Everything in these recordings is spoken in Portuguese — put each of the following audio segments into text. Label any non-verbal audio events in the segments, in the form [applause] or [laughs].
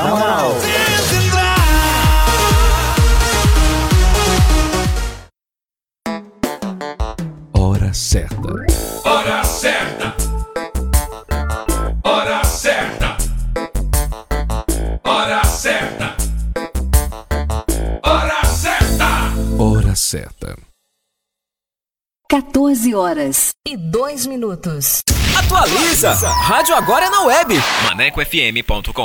Moral. Hora certa. Hora certa. Hora certa. Hora certa. Hora certa. Hora certa. 14 horas e 2 minutos. Atualiza! Rádio agora é na web. ManecoFM.com.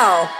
Pessoal!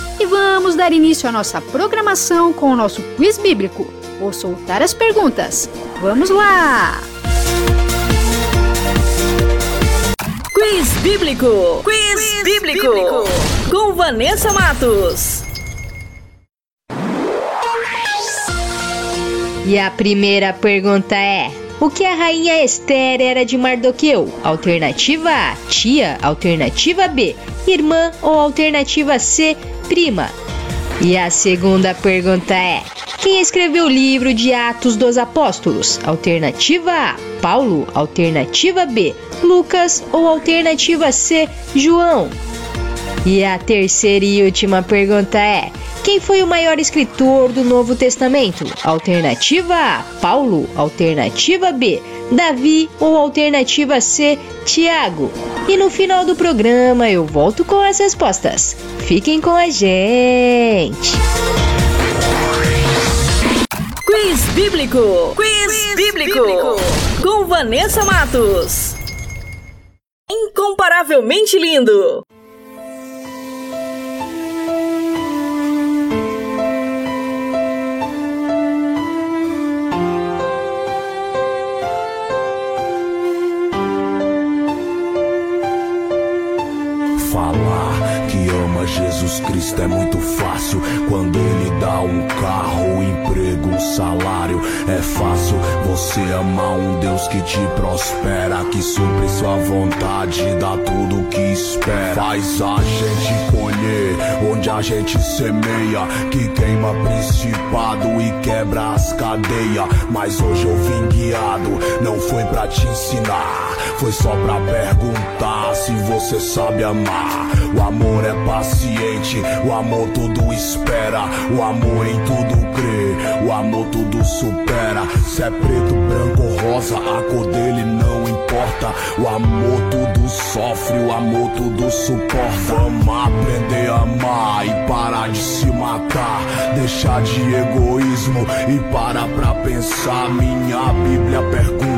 E vamos dar início à nossa programação com o nosso quiz bíblico. Vou soltar as perguntas. Vamos lá! Quiz Bíblico! Quiz, Quiz bíblico. bíblico! Com Vanessa Matos. E a primeira pergunta é: O que a rainha Esther era de Mardoqueu? Alternativa A, tia. Alternativa B, irmã. Ou alternativa C, prima. E a segunda pergunta é: Quem escreveu o livro de Atos dos Apóstolos? Alternativa A, Paulo. Alternativa B, Lucas. Ou alternativa C, João. E a terceira e última pergunta é: quem foi o maior escritor do Novo Testamento? Alternativa A, Paulo. Alternativa B, Davi. Ou alternativa C, Tiago. E no final do programa eu volto com as respostas. Fiquem com a gente! Quiz Bíblico! Quiz, Quiz bíblico. bíblico! Com Vanessa Matos. Incomparavelmente lindo! Jesus Cristo é muito fácil quando ele dá um carro, um emprego, um salário. É fácil você amar um Deus que te prospera, que supre sua vontade, dá tudo o que espera. Faz a gente colher onde a gente semeia, que queima principado e quebra as cadeias. Mas hoje eu vim guiado, não foi pra te ensinar, foi só pra perguntar se você sabe amar. O amor é paciente, o amor tudo espera, o amor em tudo crê, o amor tudo supera. Se é preto, branco ou rosa, a cor dele não importa. O amor tudo sofre, o amor tudo suporta. Vamos aprender a amar e parar de se matar, deixar de egoísmo e parar pra pensar. Minha Bíblia pergunta: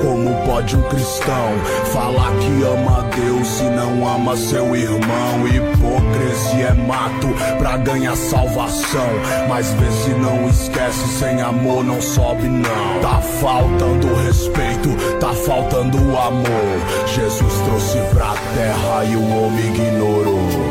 como pode um cristão falar que ama Deus e não ama seu irmão? Hipocrisia é mato pra ganhar salvação. Mas vê se não esquece, sem amor não sobe, não. Tá faltando respeito, tá faltando amor. Jesus trouxe pra terra e o homem ignorou.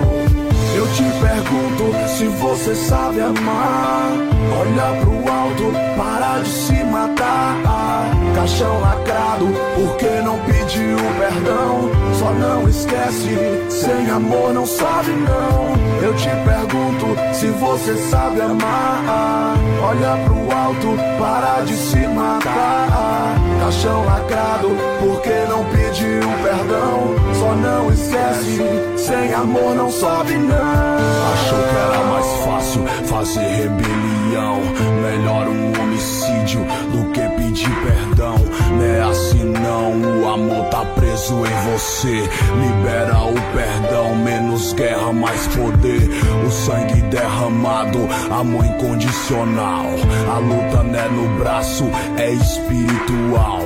Te pergunto se você sabe amar. Olha pro alto, para de se matar caixão lacrado, porque não pediu perdão? Só não esquece, sem amor não sabe não. Eu te pergunto se você sabe amar. Olha pro alto, para de se matar. Caixão lacrado, porque não pediu perdão? Só não esquece, sem amor não sobe não. Achou que era mais fácil fazer rebelião, melhor um homicídio do que pedir perdão. Não é assim não, o amor tá preso em você. Libera o perdão, menos guerra, mais poder. O sangue derramado, amor incondicional. A luta não é no braço, é espiritual.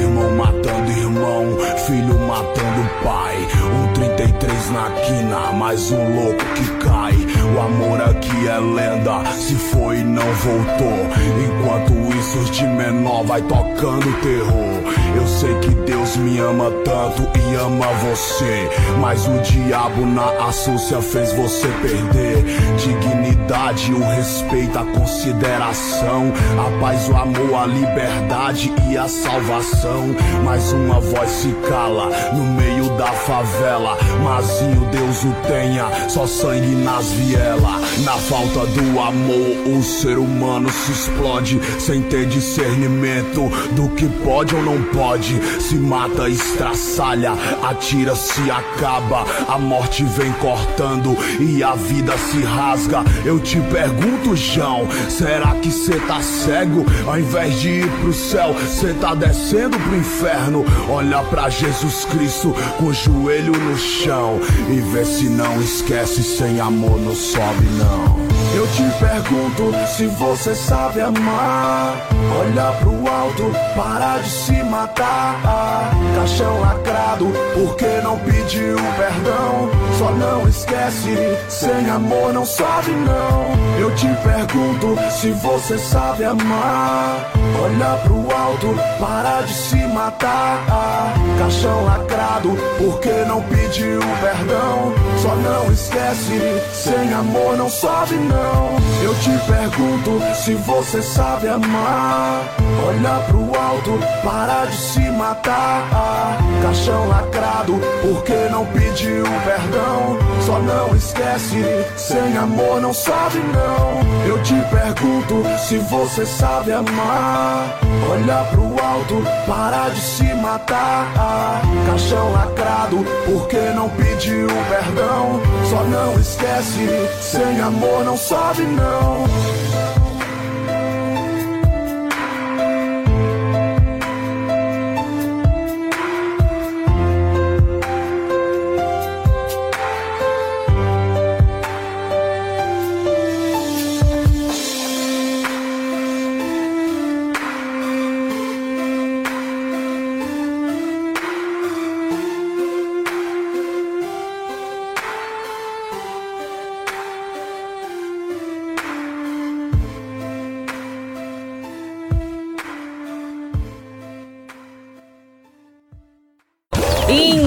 Irmão matando irmão, filho matando pai. Um 33 na quina, mais um louco que cai. O amor aqui é lenda, se foi não voltou. Enquanto isso, de menor vai tocando terror. Eu sei que Deus me ama tanto e ama você. Mas o diabo na astúcia fez você perder. Dignidade, o respeito, a consideração. A paz, o amor, a liberdade e a salvação. Mais uma voz se cala no meio da favela. Mazinho, Deus o tenha, só sangue nas vielas. Na falta do amor, o ser humano se explode sem ter discernimento do que pode ou não pode. Se mata, estraçalha, atira, se acaba. A morte vem cortando e a vida se rasga. Eu te pergunto, João, será que cê tá cego? Ao invés de ir pro céu, cê tá descendo pro inferno. Olha pra Jesus Cristo com o joelho no chão e vê se não esquece. Sem amor não sobe, não. Eu te pergunto se você sabe amar. Olha pro alto, para de se matar. Caixão lacrado, porque não pediu perdão? Só não esquece, sem amor não sobe não. Eu te pergunto se você sabe amar. Olha pro alto, para de se matar. Caixão lacrado, porque não pediu perdão? Só não esquece, sem amor não sobe não. Eu te pergunto se você sabe amar. Olha pro alto, para de se matar. Caixão lacrado, porque não pediu perdão? Só não esquece, sem amor não sobe não. Eu te pergunto se você sabe amar. Olha pro alto, para de se matar. Caixão lacrado, porque não pediu perdão? Só não esquece, sem amor não sobe não.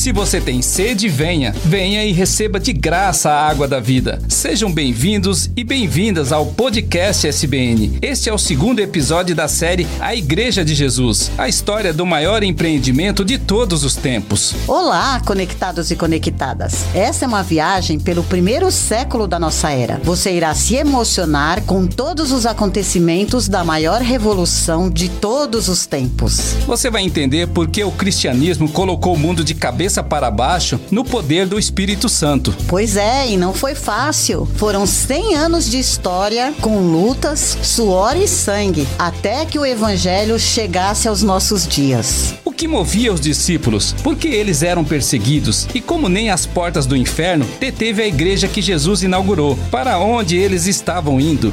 Se você tem sede, venha. Venha e receba de graça a água da vida. Sejam bem-vindos e bem-vindas ao podcast SBN. Este é o segundo episódio da série A Igreja de Jesus, a história do maior empreendimento de todos os tempos. Olá, conectados e conectadas. Essa é uma viagem pelo primeiro século da nossa era. Você irá se emocionar com todos os acontecimentos da maior revolução de todos os tempos. Você vai entender por que o cristianismo colocou o mundo de cabeça para baixo no poder do Espírito Santo. Pois é, e não foi fácil. Foram 100 anos de história com lutas, suor e sangue, até que o evangelho chegasse aos nossos dias. O que movia os discípulos? Por que eles eram perseguidos? E como nem as portas do inferno deteve a igreja que Jesus inaugurou? Para onde eles estavam indo?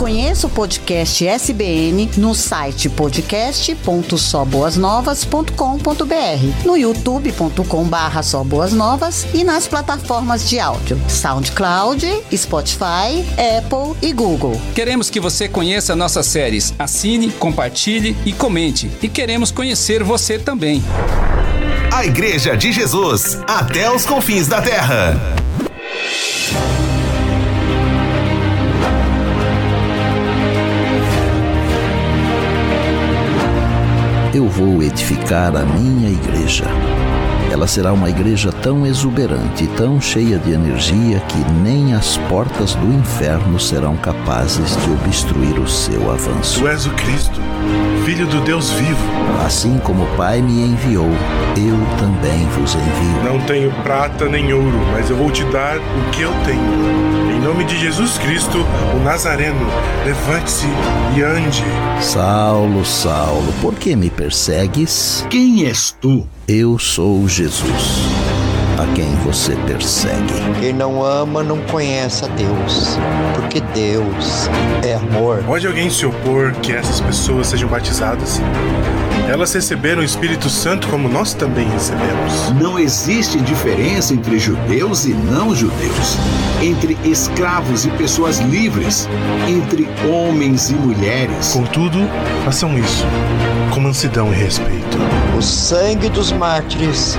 Conheça o podcast SBN no site podcast.soboasnovas.com.br, no youtube.com barra Novas e nas plataformas de áudio SoundCloud, Spotify, Apple e Google. Queremos que você conheça nossas séries. Assine, compartilhe e comente. E queremos conhecer você também. A Igreja de Jesus, até os confins da terra. eu vou edificar a minha igreja. Ela será uma igreja tão exuberante, tão cheia de energia, que nem as portas do inferno serão capazes de obstruir o seu avanço. Tu és o Cristo, Filho do Deus vivo. Assim como o Pai me enviou, eu também vos envio. Não tenho prata nem ouro, mas eu vou te dar o que eu tenho. Em nome de Jesus Cristo, o Nazareno, levante-se e ande. Saulo, Saulo, por que me persegues? Quem és tu? Eu sou Jesus, a quem você persegue. Quem não ama não conhece a Deus, porque Deus é amor. Pode alguém se opor que essas pessoas sejam batizadas? Elas receberam o Espírito Santo como nós também recebemos. Não existe diferença entre judeus e não judeus, entre escravos e pessoas livres, entre homens e mulheres. Contudo, façam isso com mansidão e respeito. O sangue dos mártires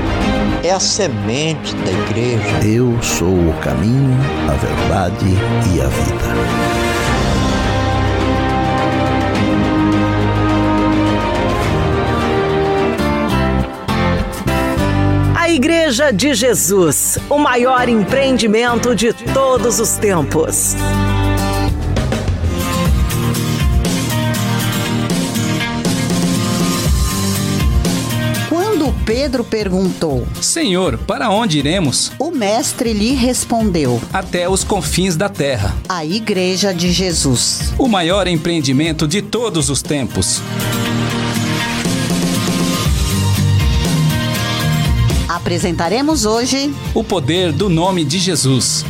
é a semente da igreja. Eu sou o caminho, a verdade e a vida. A Igreja de Jesus, o maior empreendimento de todos os tempos. Pedro perguntou: Senhor, para onde iremos? O mestre lhe respondeu: Até os confins da terra. A Igreja de Jesus. O maior empreendimento de todos os tempos. Apresentaremos hoje o poder do nome de Jesus.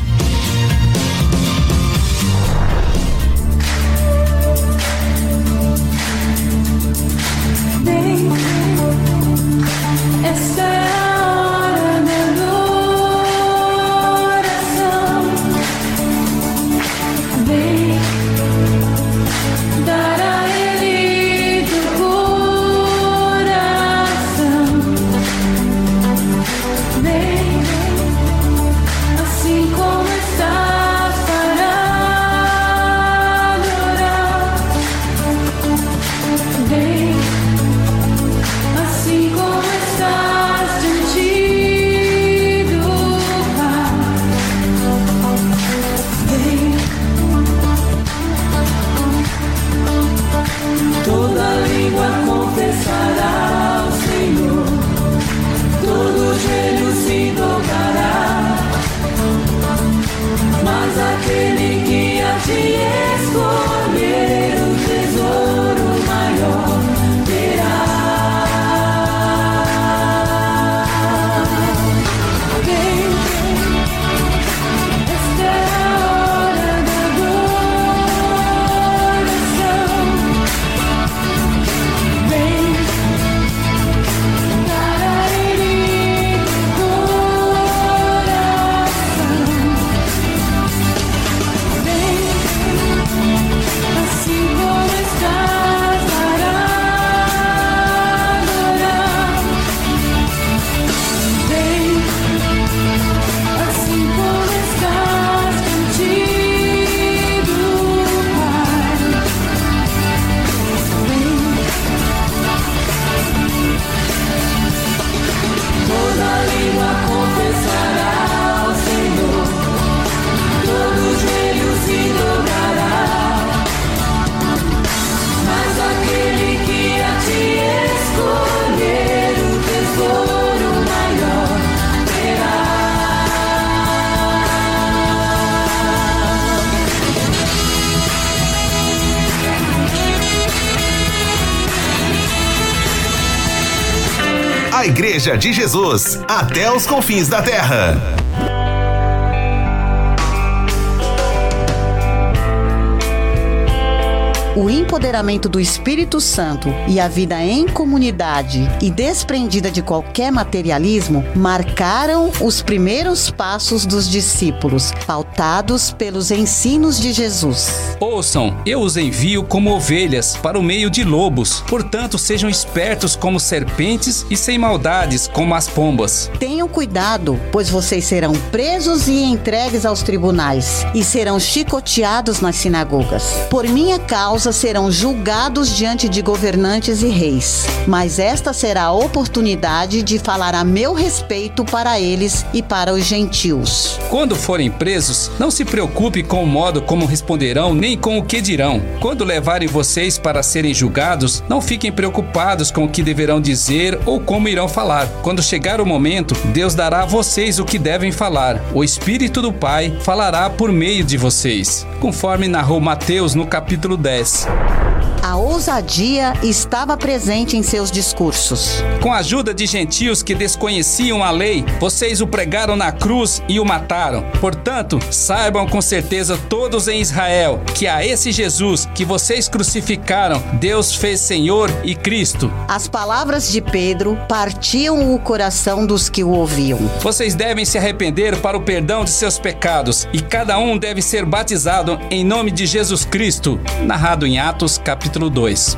Igreja de Jesus, até os confins da terra. O empoderamento do Espírito Santo e a vida em comunidade e desprendida de qualquer materialismo marcaram os primeiros passos dos discípulos, pautados pelos ensinos de Jesus. Ouçam, eu os envio como ovelhas para o meio de lobos. Portanto, sejam espertos como serpentes e sem maldades como as pombas. Tenham cuidado, pois vocês serão presos e entregues aos tribunais e serão chicoteados nas sinagogas. Por minha causa serão julgados diante de governantes e reis. Mas esta será a oportunidade de falar a meu respeito para eles e para os gentios. Quando forem presos, não se preocupe com o modo como responderão, nem com o que dirão. Quando levarem vocês para serem julgados, não fiquem preocupados com o que deverão dizer ou como irão falar. Quando chegar o momento, Deus dará a vocês o que devem falar. O Espírito do Pai falará por meio de vocês, conforme narrou Mateus no capítulo 10. A ousadia estava presente em seus discursos. Com a ajuda de gentios que desconheciam a lei, vocês o pregaram na cruz e o mataram. Portanto, saibam com certeza todos em Israel que a esse Jesus que vocês crucificaram, Deus fez Senhor e Cristo. As palavras de Pedro partiam o coração dos que o ouviam. Vocês devem se arrepender para o perdão de seus pecados e cada um deve ser batizado em nome de Jesus Cristo. Narrado em Atos, capítulo 2.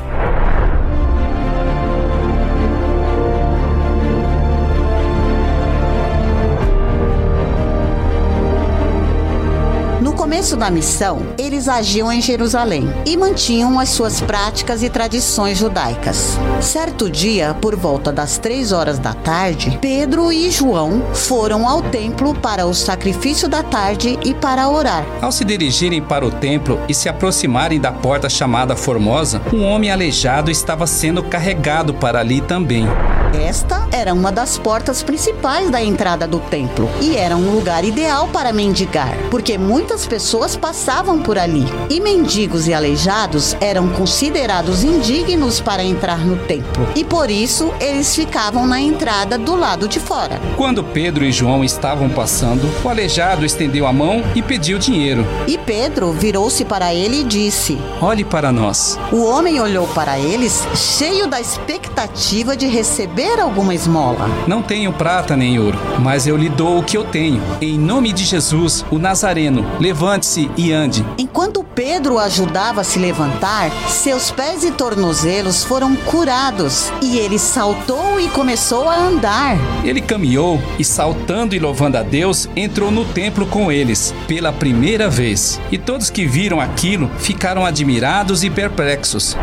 Começo da missão, eles agiam em Jerusalém e mantinham as suas práticas e tradições judaicas. Certo dia, por volta das três horas da tarde, Pedro e João foram ao templo para o sacrifício da tarde e para orar. Ao se dirigirem para o templo e se aproximarem da porta chamada Formosa, um homem aleijado estava sendo carregado para ali também. Esta era uma das portas principais da entrada do templo e era um lugar ideal para mendigar, porque muitas pessoas passavam por ali. E mendigos e aleijados eram considerados indignos para entrar no templo, e por isso eles ficavam na entrada do lado de fora. Quando Pedro e João estavam passando, o aleijado estendeu a mão e pediu dinheiro. E Pedro virou-se para ele e disse: Olhe para nós. O homem olhou para eles, cheio da expectativa de receber alguma esmola. Não tenho prata nem ouro, mas eu lhe dou o que eu tenho. Em nome de Jesus, o Nazareno, levante-se e ande. Enquanto Pedro o ajudava a se levantar, seus pés e tornozelos foram curados e ele saltou e começou a andar. Ele caminhou e, saltando e louvando a Deus, entrou no templo com eles pela primeira vez. E todos que viram aquilo ficaram admirados e perplexos.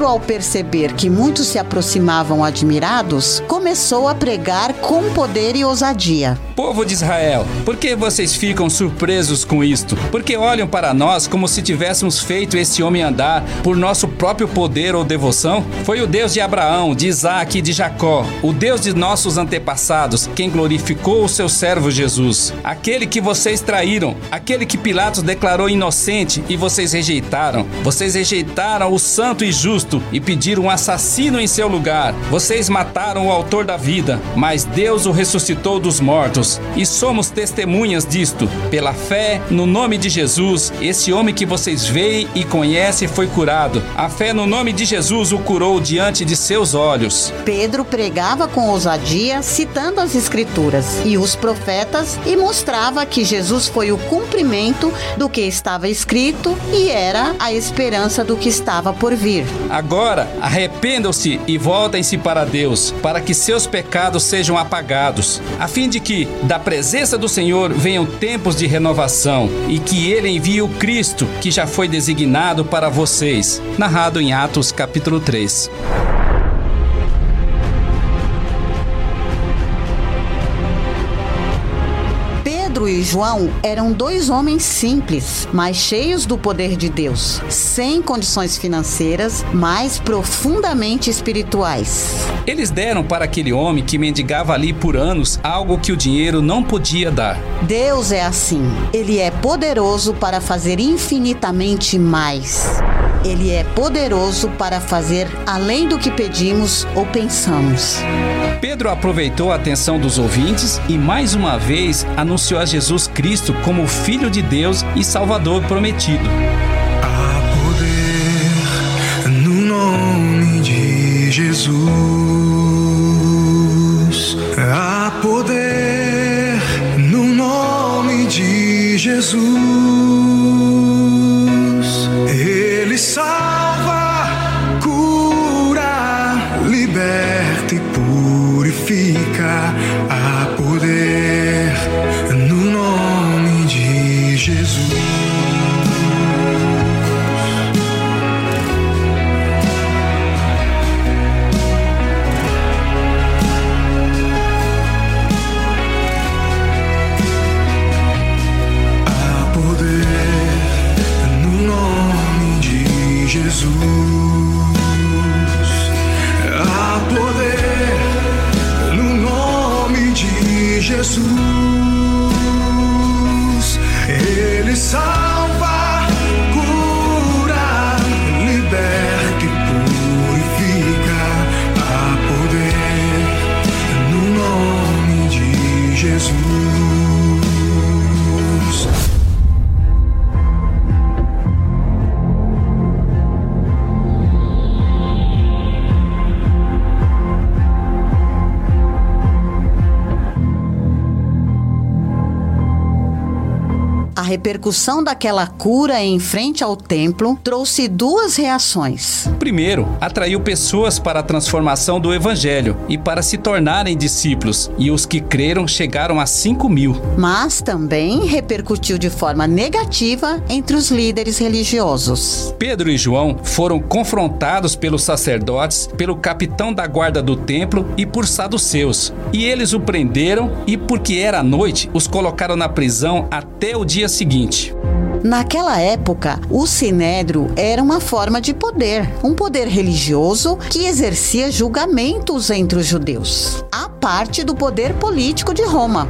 Pedro, ao perceber que muitos se aproximavam admirados, começou a pregar com poder e ousadia. Povo de Israel, por que vocês ficam surpresos com isto? Porque olham para nós como se tivéssemos feito esse homem andar por nosso próprio poder ou devoção? Foi o Deus de Abraão, de Isaac e de Jacó, o Deus de nossos antepassados, quem glorificou o seu servo Jesus. Aquele que vocês traíram, aquele que Pilatos declarou inocente e vocês rejeitaram. Vocês rejeitaram o santo e justo e pediram um assassino em seu lugar. Vocês mataram o autor da vida, mas Deus o ressuscitou dos mortos. E somos testemunhas disto. Pela fé no nome de Jesus, esse homem que vocês veem e conhecem foi curado. A fé no nome de Jesus o curou diante de seus olhos. Pedro pregava com ousadia, citando as Escrituras e os profetas, e mostrava que Jesus foi o cumprimento do que estava escrito e era a esperança do que estava por vir. Agora, arrependam-se e voltem-se para Deus, para que seus pecados sejam apagados, a fim de que, da presença do Senhor, venham tempos de renovação e que Ele envie o Cristo, que já foi designado para vocês. Narrado em Atos, capítulo 3. Pedro e João eram dois homens simples, mas cheios do poder de Deus, sem condições financeiras, mas profundamente espirituais. Eles deram para aquele homem que mendigava ali por anos algo que o dinheiro não podia dar. Deus é assim. Ele é poderoso para fazer infinitamente mais. Ele é poderoso para fazer além do que pedimos ou pensamos. Pedro aproveitou a atenção dos ouvintes e mais uma vez anunciou a Jesus Cristo como Filho de Deus e Salvador prometido. No nome de Jesus, há poder no nome de Jesus. Ele salva, 足 repercussão daquela cura em frente ao templo trouxe duas reações. Primeiro, atraiu pessoas para a transformação do evangelho e para se tornarem discípulos, e os que creram chegaram a 5 mil. Mas também repercutiu de forma negativa entre os líderes religiosos. Pedro e João foram confrontados pelos sacerdotes, pelo capitão da guarda do templo e por saduceus. E eles o prenderam e, porque era noite, os colocaram na prisão até o dia seguinte. Naquela época, o sinédrio era uma forma de poder, um poder religioso que exercia julgamentos entre os judeus, a parte do poder político de Roma.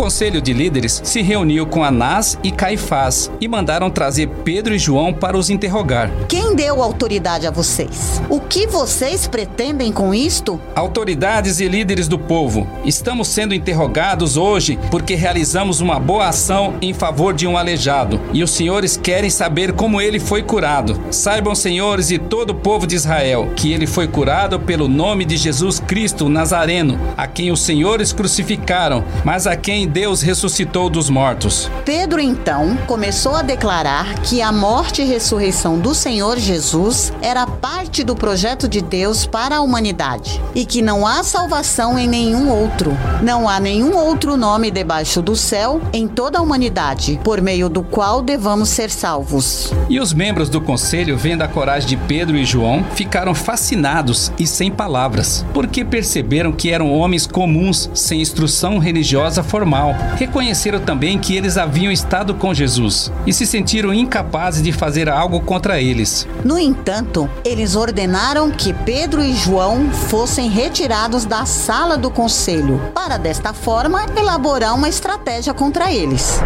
O conselho de líderes se reuniu com Anás e Caifás e mandaram trazer Pedro e João para os interrogar. Quem deu autoridade a vocês? O que vocês pretendem com isto? Autoridades e líderes do povo, estamos sendo interrogados hoje porque realizamos uma boa ação em favor de um aleijado e os senhores querem saber como ele foi curado. Saibam, senhores e todo o povo de Israel, que ele foi curado pelo nome de Jesus Cristo Nazareno, a quem os senhores crucificaram, mas a quem Deus ressuscitou dos mortos. Pedro então começou a declarar que a morte e ressurreição do Senhor Jesus era parte do projeto de Deus para a humanidade e que não há salvação em nenhum outro. Não há nenhum outro nome debaixo do céu em toda a humanidade por meio do qual devamos ser salvos. E os membros do conselho, vendo a coragem de Pedro e João, ficaram fascinados e sem palavras, porque perceberam que eram homens comuns, sem instrução religiosa formal. Reconheceram também que eles haviam estado com Jesus e se sentiram incapazes de fazer algo contra eles. No entanto, eles ordenaram que Pedro e João fossem retirados da sala do conselho, para desta forma elaborar uma estratégia contra eles.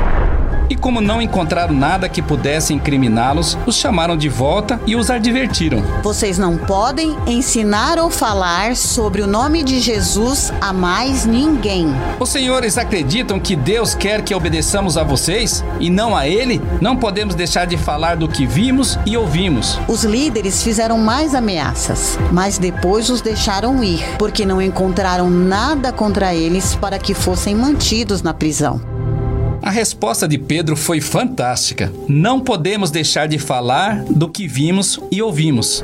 E como não encontraram nada que pudesse incriminá-los, os chamaram de volta e os advertiram. Vocês não podem ensinar ou falar sobre o nome de Jesus a mais ninguém. Os senhores acreditam que Deus quer que obedeçamos a vocês e não a Ele? Não podemos deixar de falar do que vimos e ouvimos. Os líderes fizeram mais ameaças, mas depois os deixaram ir, porque não encontraram nada contra eles para que fossem mantidos na prisão. A resposta de Pedro foi fantástica. Não podemos deixar de falar do que vimos e ouvimos.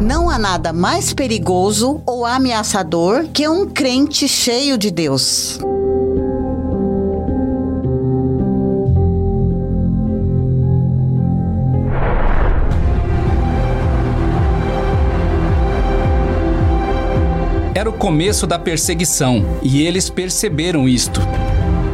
Não há nada mais perigoso ou ameaçador que um crente cheio de Deus. Era o começo da perseguição e eles perceberam isto.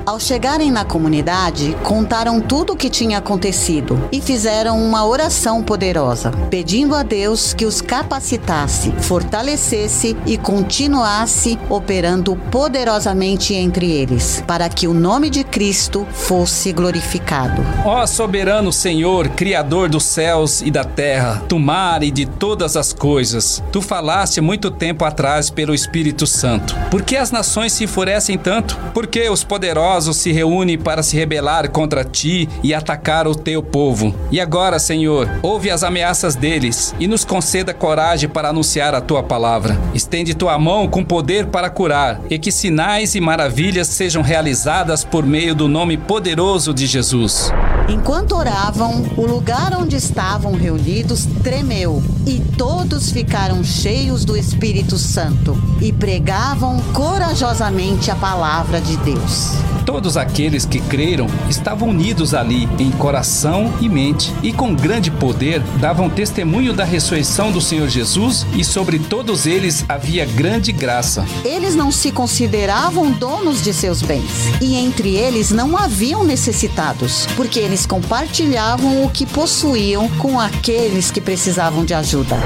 Ao chegarem na comunidade, contaram tudo o que tinha acontecido e fizeram uma oração poderosa, pedindo a Deus que os capacitasse, fortalecesse e continuasse operando poderosamente entre eles, para que o nome de Cristo fosse glorificado. Ó soberano Senhor, Criador dos céus e da terra, do mar e de todas as coisas, tu falaste muito tempo atrás pelo Espírito Santo. Por que as nações se enfurecem tanto? Por que os poderosos se reúnem para se rebelar contra ti e atacar o teu povo? E agora, Senhor, ouve as ameaças deles e nos conceda coragem para anunciar a tua palavra. Estende tua mão com poder para curar e que sinais e maravilhas sejam realizadas por meio do nome poderoso de Jesus. Enquanto oravam, o lugar onde estavam reunidos tremeu e todos ficaram cheios do Espírito Santo e pregavam corajosamente a palavra de Deus. Todos aqueles que creram estavam unidos ali em coração e mente, e com grande poder davam testemunho da ressurreição do Senhor Jesus, e sobre todos eles havia grande graça. Eles não se consideravam donos de seus bens, e entre eles não haviam necessitados, porque eles compartilhavam o que possuíam com aqueles que precisavam de ajuda.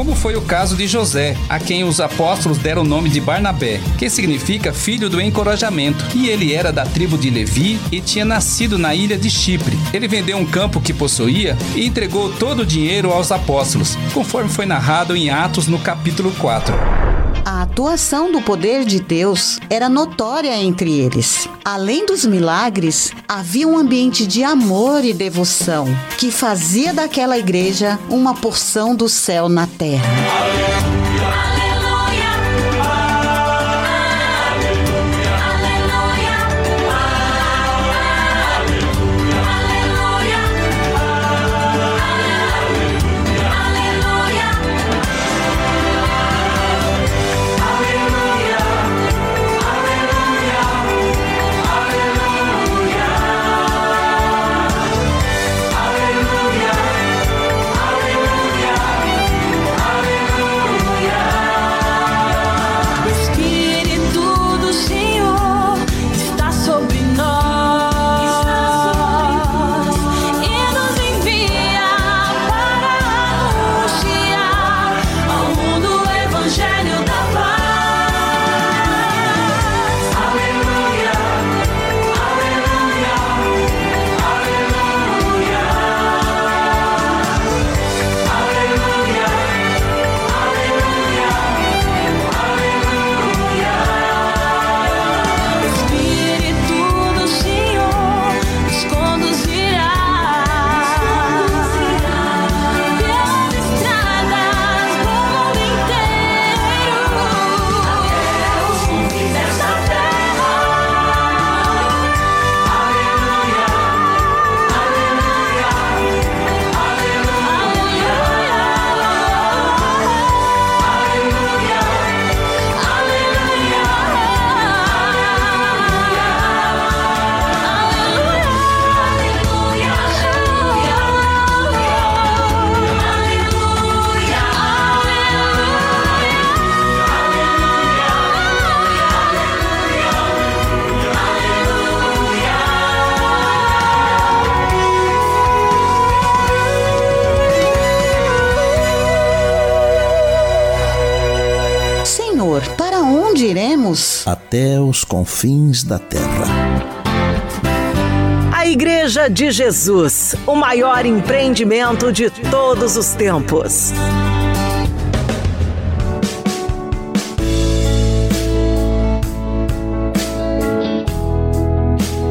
Como foi o caso de José, a quem os apóstolos deram o nome de Barnabé, que significa filho do encorajamento, e ele era da tribo de Levi e tinha nascido na ilha de Chipre. Ele vendeu um campo que possuía e entregou todo o dinheiro aos apóstolos, conforme foi narrado em Atos no capítulo 4. A atuação do poder de Deus era notória entre eles. Além dos milagres, havia um ambiente de amor e devoção que fazia daquela igreja uma porção do céu na terra. Confins da terra. A Igreja de Jesus, o maior empreendimento de todos os tempos.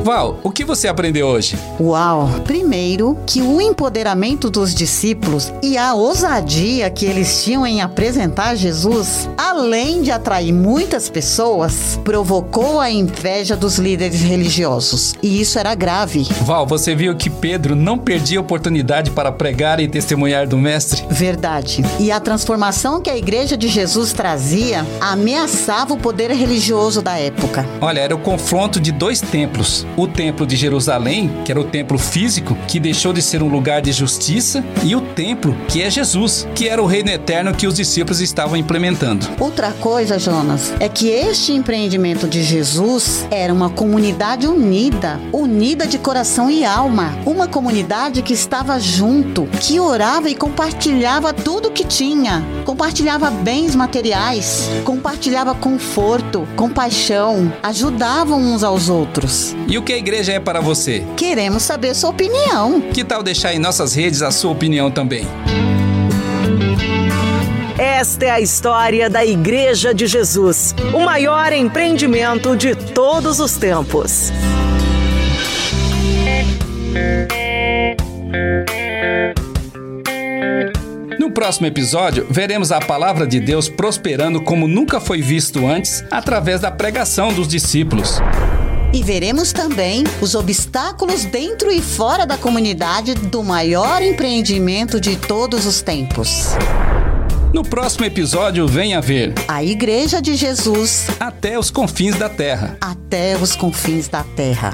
Val, o que você aprendeu hoje? Uau! Primeiro, que o empoderamento dos discípulos e a ousadia que eles tinham em apresentar Jesus, além de atrair muitas pessoas, provocou a inveja dos líderes religiosos. E isso era grave. Val, você viu que Pedro não perdia a oportunidade para pregar e testemunhar do Mestre? Verdade. E a transformação que a igreja de Jesus trazia ameaçava o poder religioso da época. Olha, era o confronto de dois templos. O templo de Jerusalém, que era o templo físico, que deixou de ser um lugar de justiça, e o templo, que é Jesus, que era o reino eterno que os discípulos estavam implementando. Outra coisa, Jonas, é que este empreendimento de Jesus era uma comunidade unida, unida de coração e alma. Uma comunidade que estava junto, que orava e compartilhava tudo que tinha. Compartilhava bens materiais, compartilhava conforto, compaixão, ajudavam uns aos outros. E o que a igreja é para você? Queremos saber sua opinião. Que tal deixar em nossas redes a sua opinião também? Esta é a história da Igreja de Jesus, o maior empreendimento de todos os tempos. No próximo episódio, veremos a palavra de Deus prosperando como nunca foi visto antes através da pregação dos discípulos. E veremos também os obstáculos dentro e fora da comunidade do maior empreendimento de todos os tempos. No próximo episódio, venha ver a Igreja de Jesus até os confins da terra. Até os confins da terra.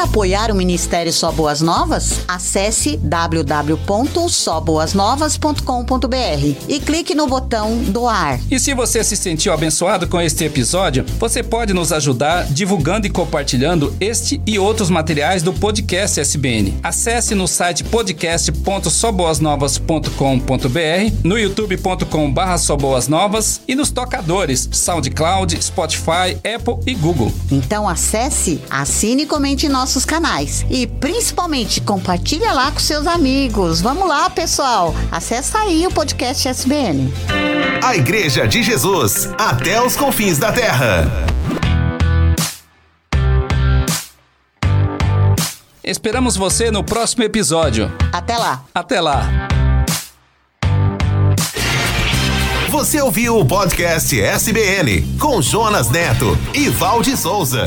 Quer apoiar o Ministério Só Boas Novas? Acesse www.soboasnovas.com.br e clique no botão doar. E se você se sentiu abençoado com este episódio, você pode nos ajudar divulgando e compartilhando este e outros materiais do podcast SBN. Acesse no site podcast.soboasnovas.com.br, no youtube.com.br soboasnovas e nos tocadores SoundCloud, Spotify, Apple e Google. Então acesse, assine e comente nossos canais. E principalmente compartilha lá com seus amigos. Vamos lá, pessoal. Acesse aí o podcast SBN. A Igreja de Jesus, até os confins da terra. Esperamos você no próximo episódio. Até lá. Até lá. Você ouviu o podcast SBN com Jonas Neto e Valde Souza.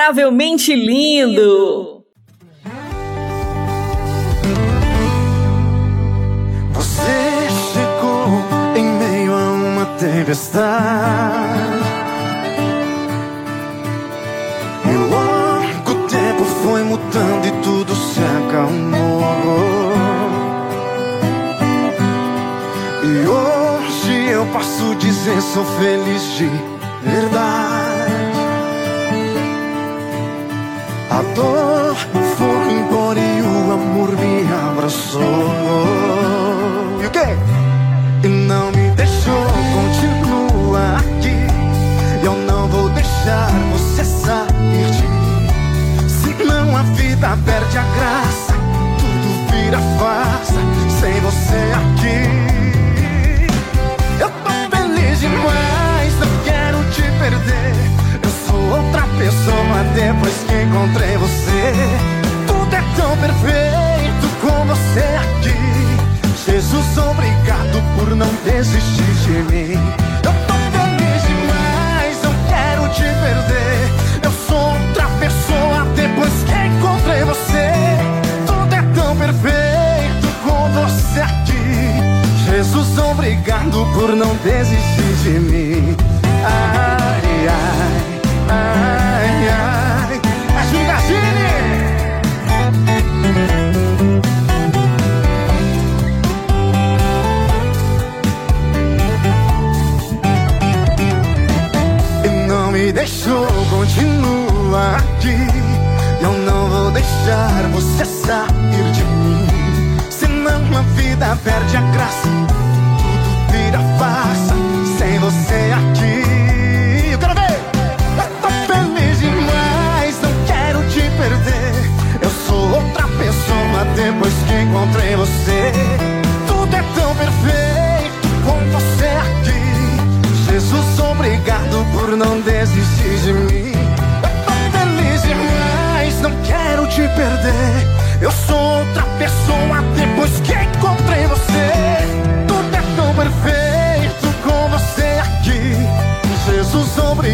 Incomparavelmente lindo!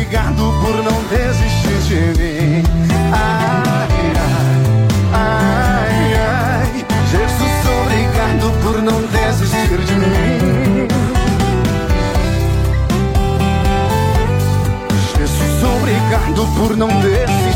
Obrigado por não desistir de mim. Ai, ai, ai, ai. Jesus, obrigado por não desistir de mim. Jesus, obrigado por não desistir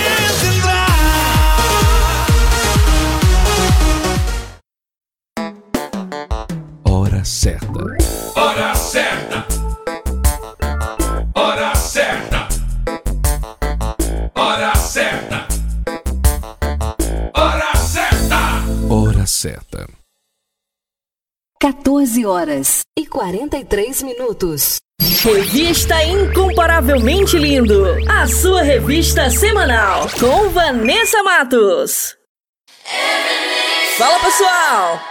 Hora certa. Hora certa. Hora certa. Hora certa. Hora certa. Hora certa. 14 horas e 43 minutos. Revista Incomparavelmente Lindo, a sua revista semanal com Vanessa Matos. Fala pessoal,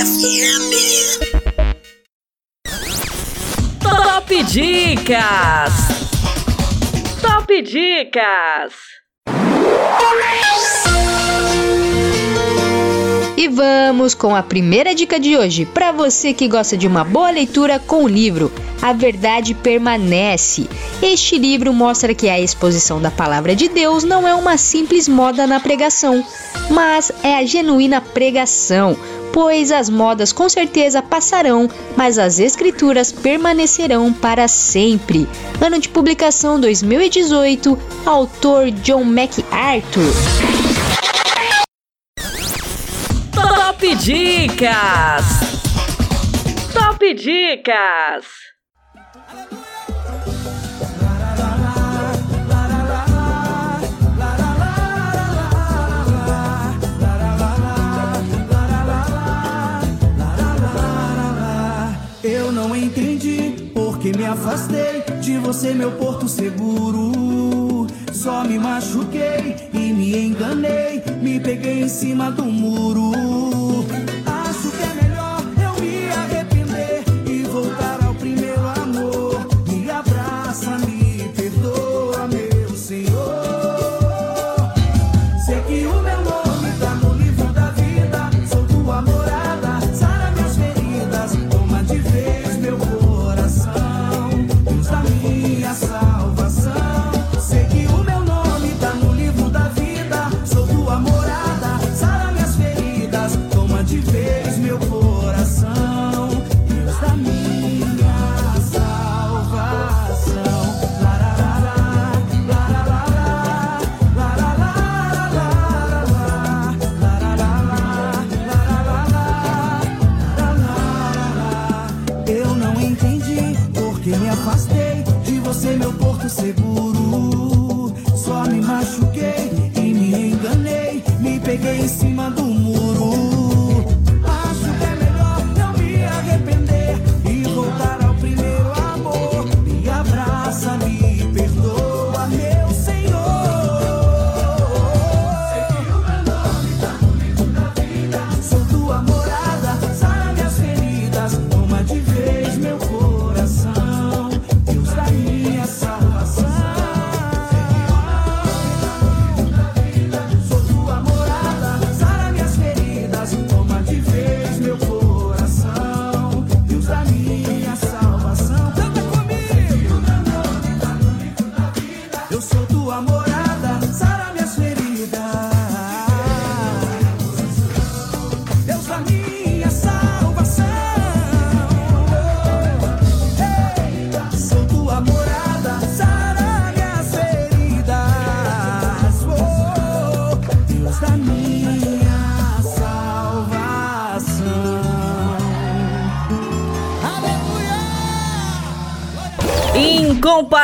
FM. Top Dicas! Top Dicas! E vamos com a primeira dica de hoje, para você que gosta de uma boa leitura com o livro A Verdade Permanece. Este livro mostra que a exposição da palavra de Deus não é uma simples moda na pregação, mas é a genuína pregação, pois as modas com certeza passarão, mas as escrituras permanecerão para sempre. Ano de publicação 2018, autor John MacArthur. Dicas! Top Dicas! Eu não entendi porque me afastei de você, meu porto seguro. Só me machuquei e me enganei, me peguei em cima do muro.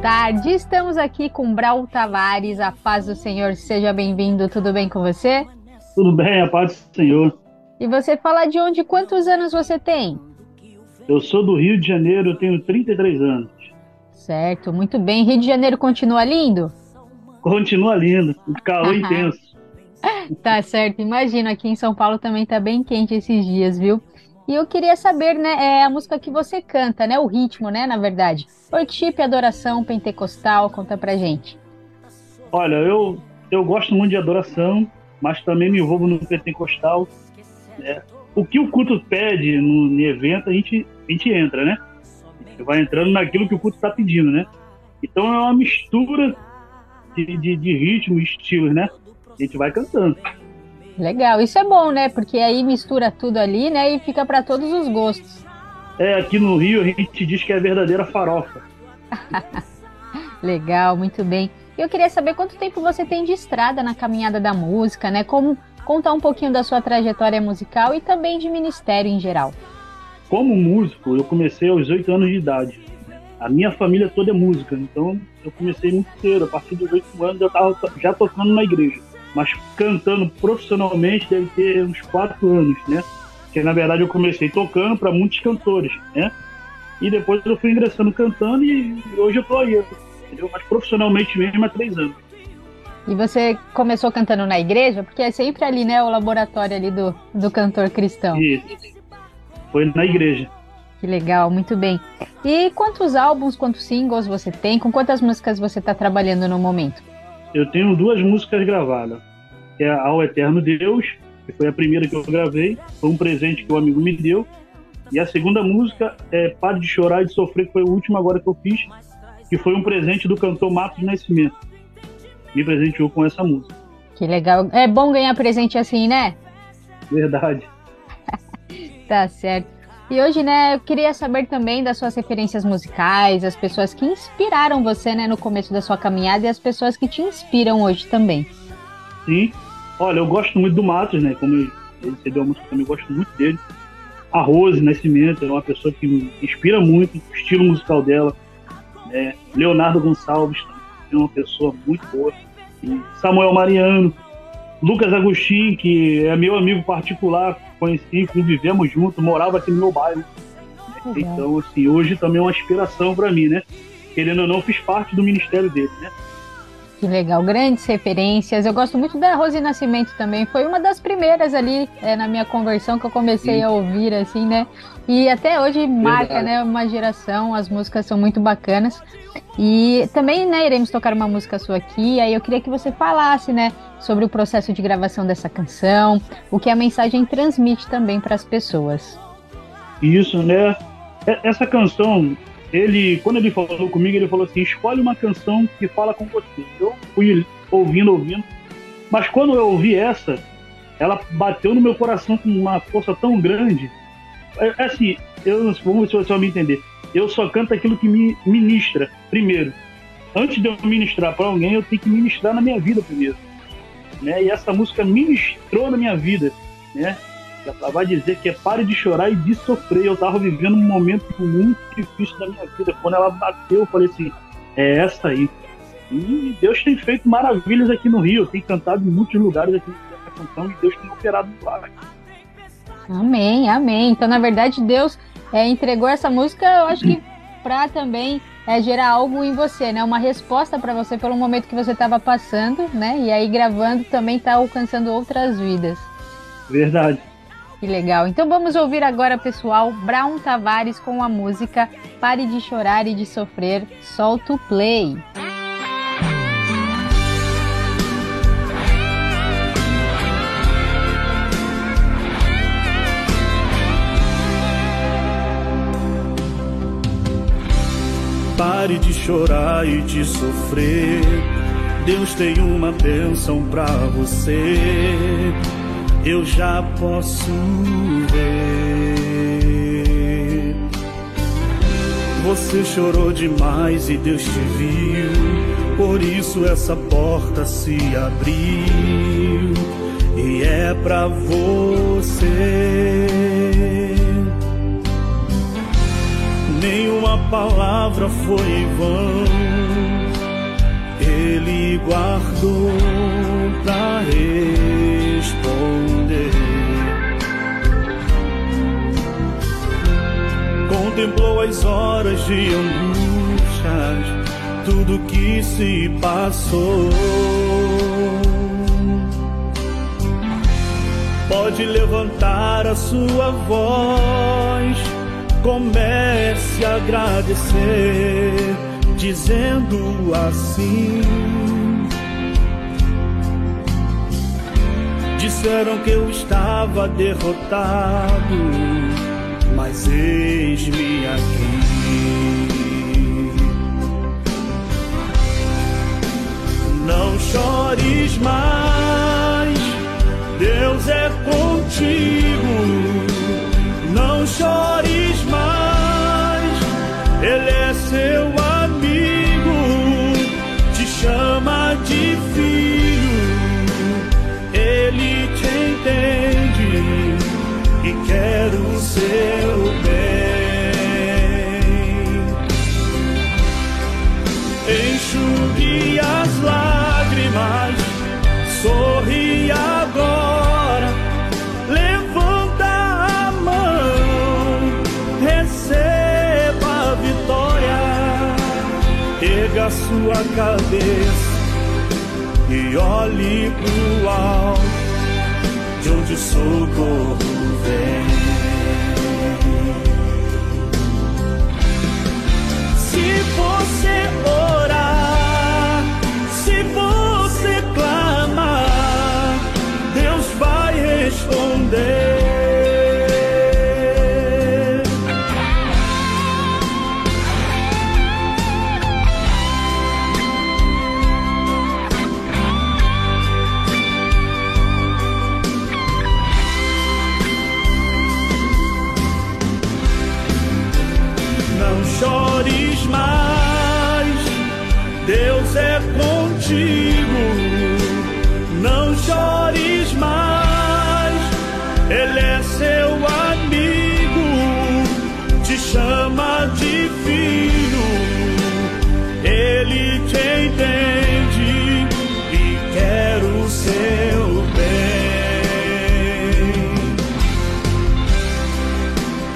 Tarde. Estamos aqui com Brau Tavares. A paz do Senhor, seja bem-vindo. Tudo bem com você? Tudo bem, a paz do Senhor. E você fala de onde? Quantos anos você tem? Eu sou do Rio de Janeiro, eu tenho 33 anos. Certo, muito bem. Rio de Janeiro continua lindo? Continua lindo, o calor [laughs] intenso. Tá certo, imagino. Aqui em São Paulo também tá bem quente esses dias, viu? E eu queria saber, né, é a música que você canta, né? O ritmo, né, na verdade. Worship, adoração, pentecostal, conta pra gente. Olha, eu, eu gosto muito de adoração, mas também me envolvo no pentecostal. né? O que o culto pede no, no evento, a gente, a gente entra, né? A gente vai entrando naquilo que o culto está pedindo, né? Então é uma mistura de, de, de estilos, né? A gente vai cantando. Legal, isso é bom, né? Porque aí mistura tudo ali, né? E fica pra todos os gostos. É, aqui no Rio a gente diz que é a verdadeira farofa. [laughs] Legal, muito bem. Eu queria saber quanto tempo você tem de estrada na caminhada da música, né? Como contar um pouquinho da sua trajetória musical e também de ministério em geral. Como músico, eu comecei aos 8 anos de idade. A minha família toda é música, então eu comecei muito cedo. A partir dos 8 anos eu estava já tocando na igreja. Mas cantando profissionalmente deve ter uns 4 anos, né? Porque na verdade eu comecei tocando para muitos cantores, né? E depois eu fui ingressando cantando e hoje eu tô aí, entendeu? Mas profissionalmente mesmo há 3 anos. E você começou cantando na igreja? Porque é sempre ali, né? O laboratório ali do, do cantor cristão. Isso. Foi na igreja. Que legal, muito bem. E quantos álbuns, quantos singles você tem? Com quantas músicas você está trabalhando no momento? Eu tenho duas músicas gravadas. Que é Ao Eterno Deus, que foi a primeira que eu gravei. Foi um presente que o amigo me deu. E a segunda música é Pare de Chorar e de Sofrer, que foi o último agora que eu fiz. Que foi um presente do cantor Matos Nascimento. Me presenteou com essa música. Que legal. É bom ganhar presente assim, né? Verdade. [laughs] Tá certo. E hoje, né, eu queria saber também das suas referências musicais, as pessoas que inspiraram você, né, no começo da sua caminhada e as pessoas que te inspiram hoje também. Sim. Olha, eu gosto muito do Matos, né? Como ele recebeu a música também, eu gosto muito dele. A Rose Nascimento é uma pessoa que me inspira muito, o estilo musical dela. né? Leonardo Gonçalves é uma pessoa muito boa. E Samuel Mariano, Lucas Agostinho, que é meu amigo particular, conheci, convivemos juntos, morava aqui no meu bairro. Então, assim, hoje também é uma inspiração para mim, né? Querendo ou não, fiz parte do ministério dele, né? Que legal, grandes referências. Eu gosto muito da Rose Nascimento também. Foi uma das primeiras ali é, na minha conversão que eu comecei Sim. a ouvir, assim, né? E até hoje marca, Verdade. né, uma geração. As músicas são muito bacanas. E também, né, iremos tocar uma música sua aqui. Aí eu queria que você falasse, né, sobre o processo de gravação dessa canção, o que a mensagem transmite também para as pessoas. Isso, né? Essa canção, ele, quando ele falou comigo, ele falou assim: escolhe uma canção que fala com você. Eu fui ouvindo, ouvindo. Mas quando eu ouvi essa, ela bateu no meu coração com uma força tão grande. É, é assim, eu, vamos ver se você vai me entender. Eu só canto aquilo que me ministra primeiro. Antes de eu ministrar para alguém, eu tenho que ministrar na minha vida primeiro. Né? E essa música ministrou na minha vida. Né? Ela vai dizer que é pare de chorar e de sofrer. Eu tava vivendo um momento muito difícil da minha vida. Quando ela bateu, eu falei assim: é essa aí. E Deus tem feito maravilhas aqui no Rio. Eu tenho cantado em muitos lugares aqui nessa canção e Deus tem operado lá. Amém, amém. Então, na verdade, Deus é, entregou essa música, eu acho que para também é, gerar algo em você, né? Uma resposta para você pelo momento que você estava passando, né? E aí gravando também está alcançando outras vidas. Verdade. Que legal. Então vamos ouvir agora, pessoal, Brown Tavares com a música Pare de Chorar e de Sofrer. Solta o play. Pare de chorar e de sofrer. Deus tem uma bênção pra você. Eu já posso ver. Você chorou demais e Deus te viu. Por isso essa porta se abriu. E é pra você. Nenhuma palavra foi em vão. Ele guardou pra responder. Contemplou as horas de angústias, tudo que se passou. Pode levantar a sua voz, comece a agradecer, dizendo assim. Disseram que eu estava derrotado, mas eis-me aqui. Não chores mais, Deus é contigo. Não chores mais, Ele é seu amigo, seu bem. Enxugue as lágrimas, sorri agora, levanta a mão, receba a vitória, erga sua cabeça e olhe pro alto, de onde o socorro vem. Responder.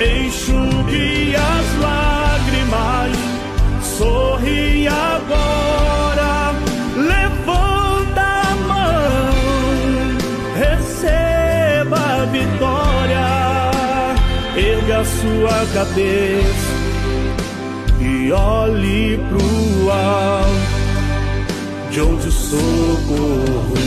Enxugue as lágrimas, sorri agora, levanta a mão, receba a vitória, erga a sua cabeça e olhe pro alto, de onde o socorro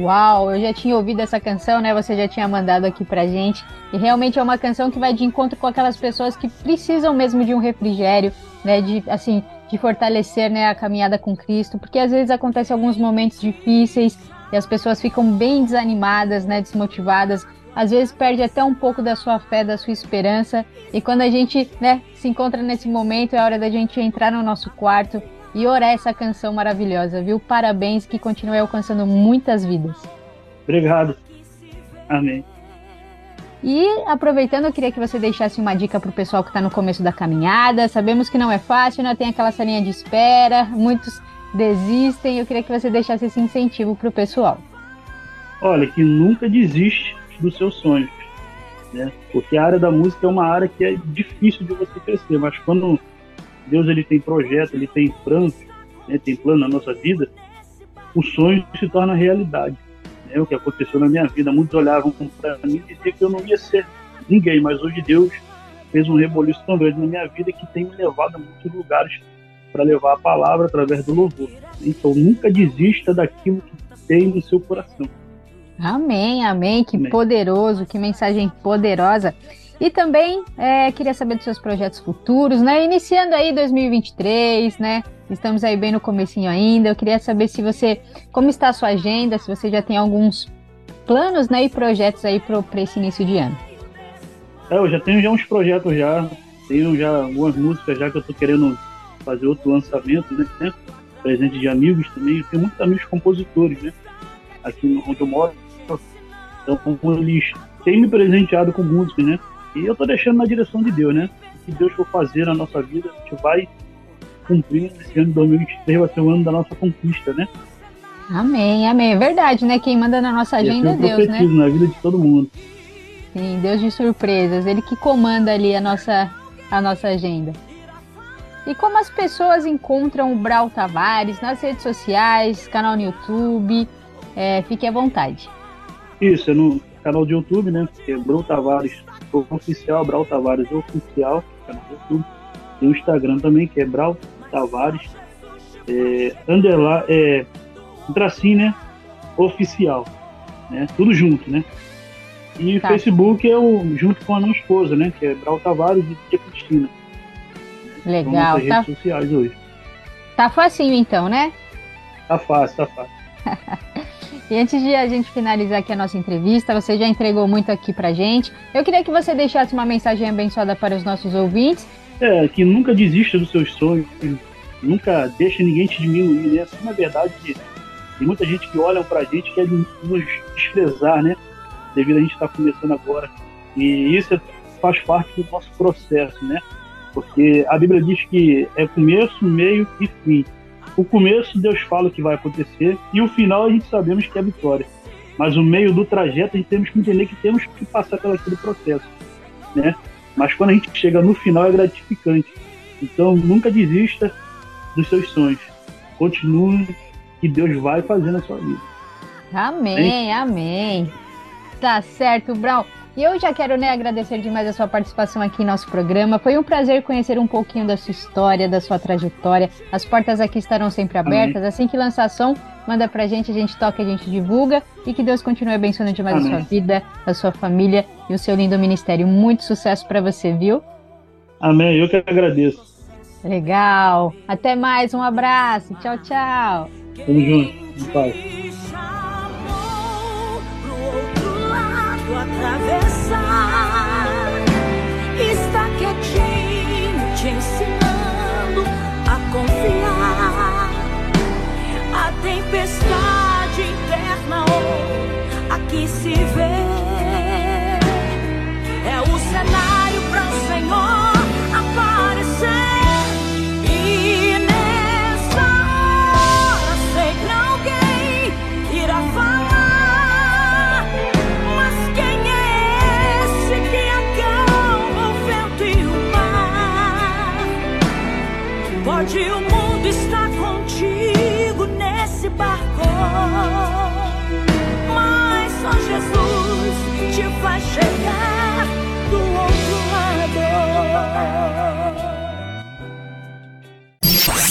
Uau, eu já tinha ouvido essa canção, né? Você já tinha mandado aqui pra gente. E realmente é uma canção que vai de encontro com aquelas pessoas que precisam mesmo de um refrigério, né? De assim, de fortalecer, né, a caminhada com Cristo, porque às vezes acontecem alguns momentos difíceis e as pessoas ficam bem desanimadas, né, desmotivadas. Às vezes perde até um pouco da sua fé, da sua esperança. E quando a gente, né, se encontra nesse momento, é hora da gente entrar no nosso quarto e orar essa canção maravilhosa, viu? Parabéns, que continue alcançando muitas vidas. Obrigado. Amém. E aproveitando, eu queria que você deixasse uma dica para o pessoal que está no começo da caminhada. Sabemos que não é fácil, né? Tem aquela salinha de espera, muitos desistem. Eu queria que você deixasse esse incentivo para o pessoal. Olha, que nunca desiste dos seus sonhos, né? Porque a área da música é uma área que é difícil de você crescer, mas quando Deus ele tem projeto, ele tem plano, né? tem plano na nossa vida, o sonho se torna realidade. Né? O que aconteceu na minha vida, muitos olhavam para mim e diziam que eu não ia ser ninguém, mas hoje Deus fez um reboliço tão grande na minha vida que tem me levado a muitos lugares para levar a palavra através do louvor. Então nunca desista daquilo que tem no seu coração. Amém, amém. Que amém. poderoso, que mensagem poderosa. E também é, queria saber dos seus projetos futuros, né? Iniciando aí 2023, né? Estamos aí bem no comecinho ainda. Eu queria saber se você, como está a sua agenda, se você já tem alguns planos, né, e projetos aí para esse início de ano. É, eu já tenho já uns projetos já, tenho já algumas músicas já que eu tô querendo fazer outro lançamento, né? Presente de amigos também. Eu tenho muitos amigos compositores, né? Aqui onde eu moro. Então, eles têm me presenteado com músicas, né? E eu tô deixando na direção de Deus, né? O que Deus for fazer na nossa vida, a gente vai cumprir. Esse ano de 2023 vai ser o ano da nossa conquista, né? Amém, amém. É verdade, né? Quem manda na nossa E agenda é assim eu Deus, né? na vida de todo mundo. Sim, Deus de surpresas. Ele que comanda ali a nossa, a nossa agenda. E como as pessoas encontram o Brau Tavares nas redes sociais, canal no YouTube? É, fique à vontade. Isso, é no canal de YouTube, né? É Brau Tavares Oficial, Brau Tavares Oficial, canal do YouTube. Tem o Instagram também, que é Brau Tavares. É, underline, é, tracinho, né? Oficial. Né? Tudo junto, né? E o Tá. Facebook é o, junto com a minha esposa, né? Que é Brau Tavares e Tia Cristina. São Legal, tá, redes sociais hoje. tá facinho então, né? Tá fácil, tá fácil. [laughs] E antes de a gente finalizar aqui a nossa entrevista, você já entregou muito aqui pra gente. Eu queria que você deixasse uma mensagem abençoada para os nossos ouvintes. É, que nunca desista dos seus sonhos, nunca deixe ninguém te diminuir, né? Assim, na verdade, tem muita gente que olha pra gente e quer nos desprezar, né? Devido a gente estar começando agora. E isso é- faz parte do nosso processo, né? Porque a Bíblia diz que é começo, meio e fim. O começo, Deus fala o que vai acontecer, e o final a gente sabemos que é a vitória. Mas o meio do trajeto, a gente temos que entender que temos que passar pelo aquele processo, né? Mas quando a gente chega no final é gratificante. Então nunca desista dos seus sonhos. Continue que Deus vai fazer na sua vida. Amém, amém. Tá certo, Brown. E eu já quero né, agradecer demais a sua participação aqui em nosso programa. Foi um prazer conhecer um pouquinho da sua história, da sua trajetória. As portas aqui estarão sempre abertas. Assim que lançar a som, manda pra gente, a gente toca, a gente divulga. E que Deus continue abençoando demais a Amém. sua vida, a sua família e o seu lindo ministério. Muito sucesso pra você, viu? Amém. Eu que agradeço. Legal. Até mais, um abraço. Tchau, tchau. Tamo junto. Paz. Aqui se vê.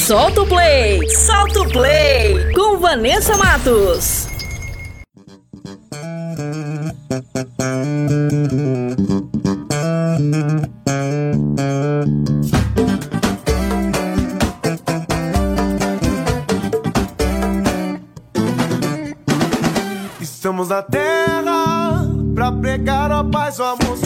Solta o play! Solta o play! Com Vanessa Matos. Estamos na terra pra pregar a paz, o amor,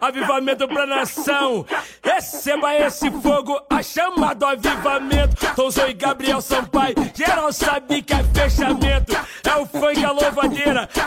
avivamento pra nação. Receba esse fogo, a chama do avivamento. Tonzão e Gabriel Sampaio, geral sabe que é fechamento. É o funk, a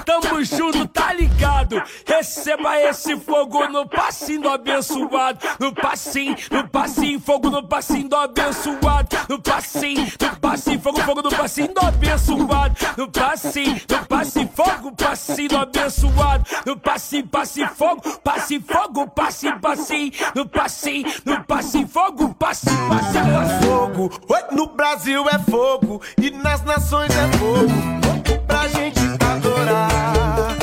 tamo junto, tá ligado? Receba esse fogo no passinho do abençoado. No passinho, no passinho, fogo no passinho do abençoado. No passinho, no passinho, fogo, fogo no passinho do abençoado. No passinho, no passinho, fogo, passinho do abençoado. No passinho, passinho, fogo, passinho, fogo, passinho, passinho. No passinho, no passinho, fogo, passinho, passinho. É fogo, no Brasil é fogo e nas nações é fogo. Pra gente adorar. Oi, fogo,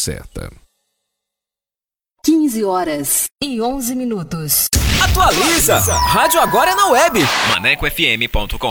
certa. 15 horas e 11 minutos. Atualiza! Rádio agora é na web. ManecoFM.com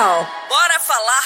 Pessoal!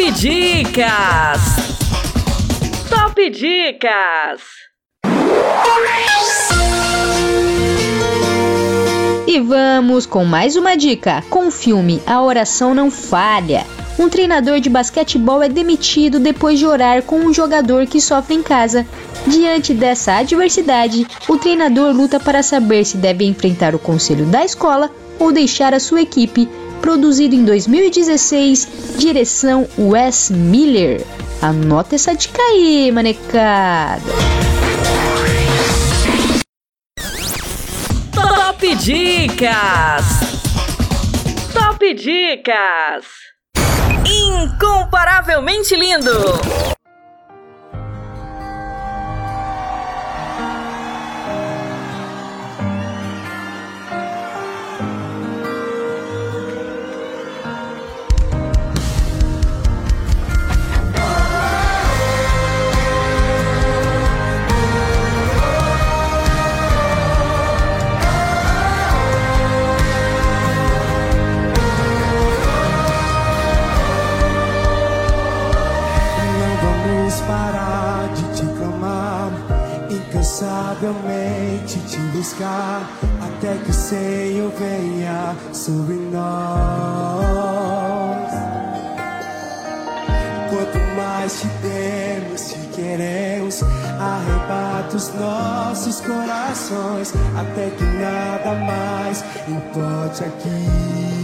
Top Dicas! Top Dicas! E vamos com mais uma dica. Com o filme A Oração Não Falha. Um treinador de basquetebol é demitido depois de orar com um jogador que sofre em casa. Diante dessa adversidade, o treinador luta para saber se deve enfrentar o conselho da escola ou deixar a sua equipe. Produzido em 2016, direção Wes Miller. Anota essa dica aí, manecada. Top Dicas! Top Dicas! Incomparavelmente lindo! Incansavelmente te buscar, até que o Senhor venha sobre nós. Quanto mais te temos, te queremos, arrebata os nossos corações, até que nada mais importe aqui.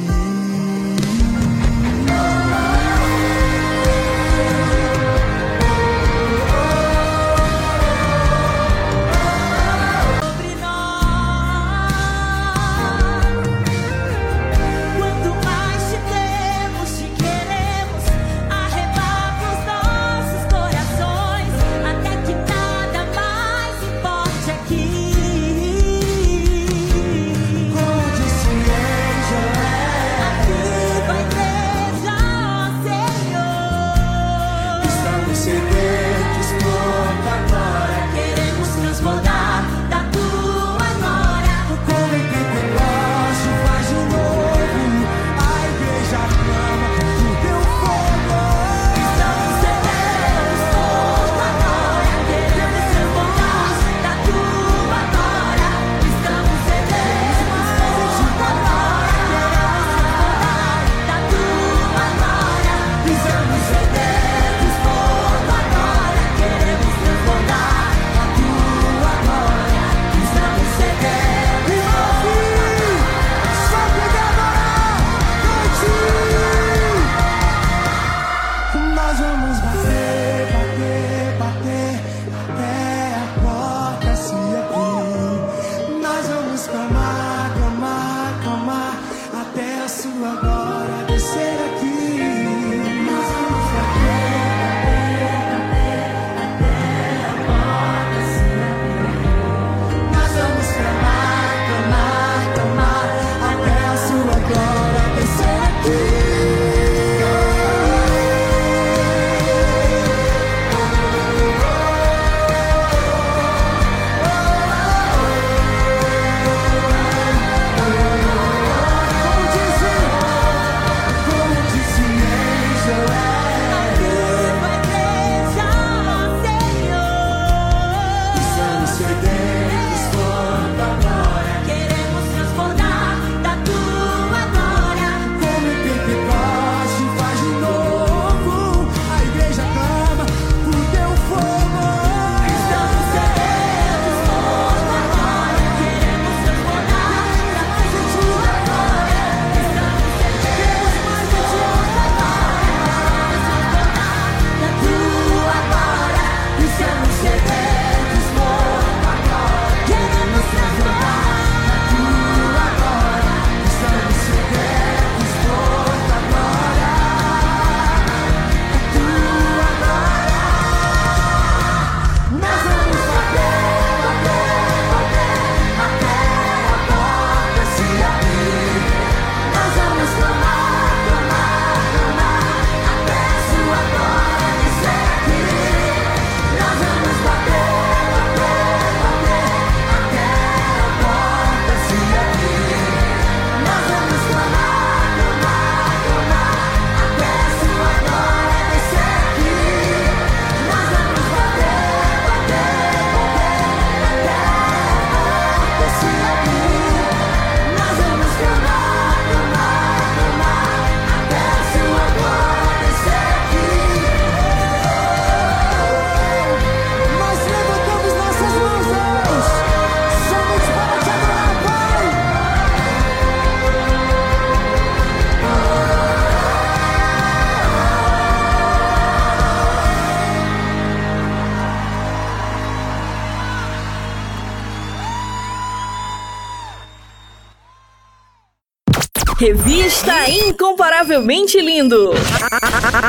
Revista Incomparavelmente Lindo.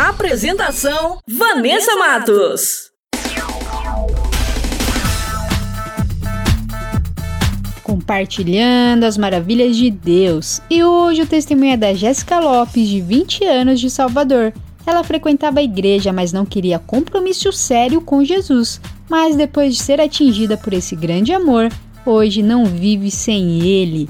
Apresentação: Vanessa Matos. Compartilhando as maravilhas de Deus. E hoje o testemunho é da Jéssica Lopes, de 20 anos, de Salvador. Ela frequentava a igreja, mas não queria compromisso sério com Jesus. Mas depois de ser atingida por esse grande amor, hoje não vive sem ele.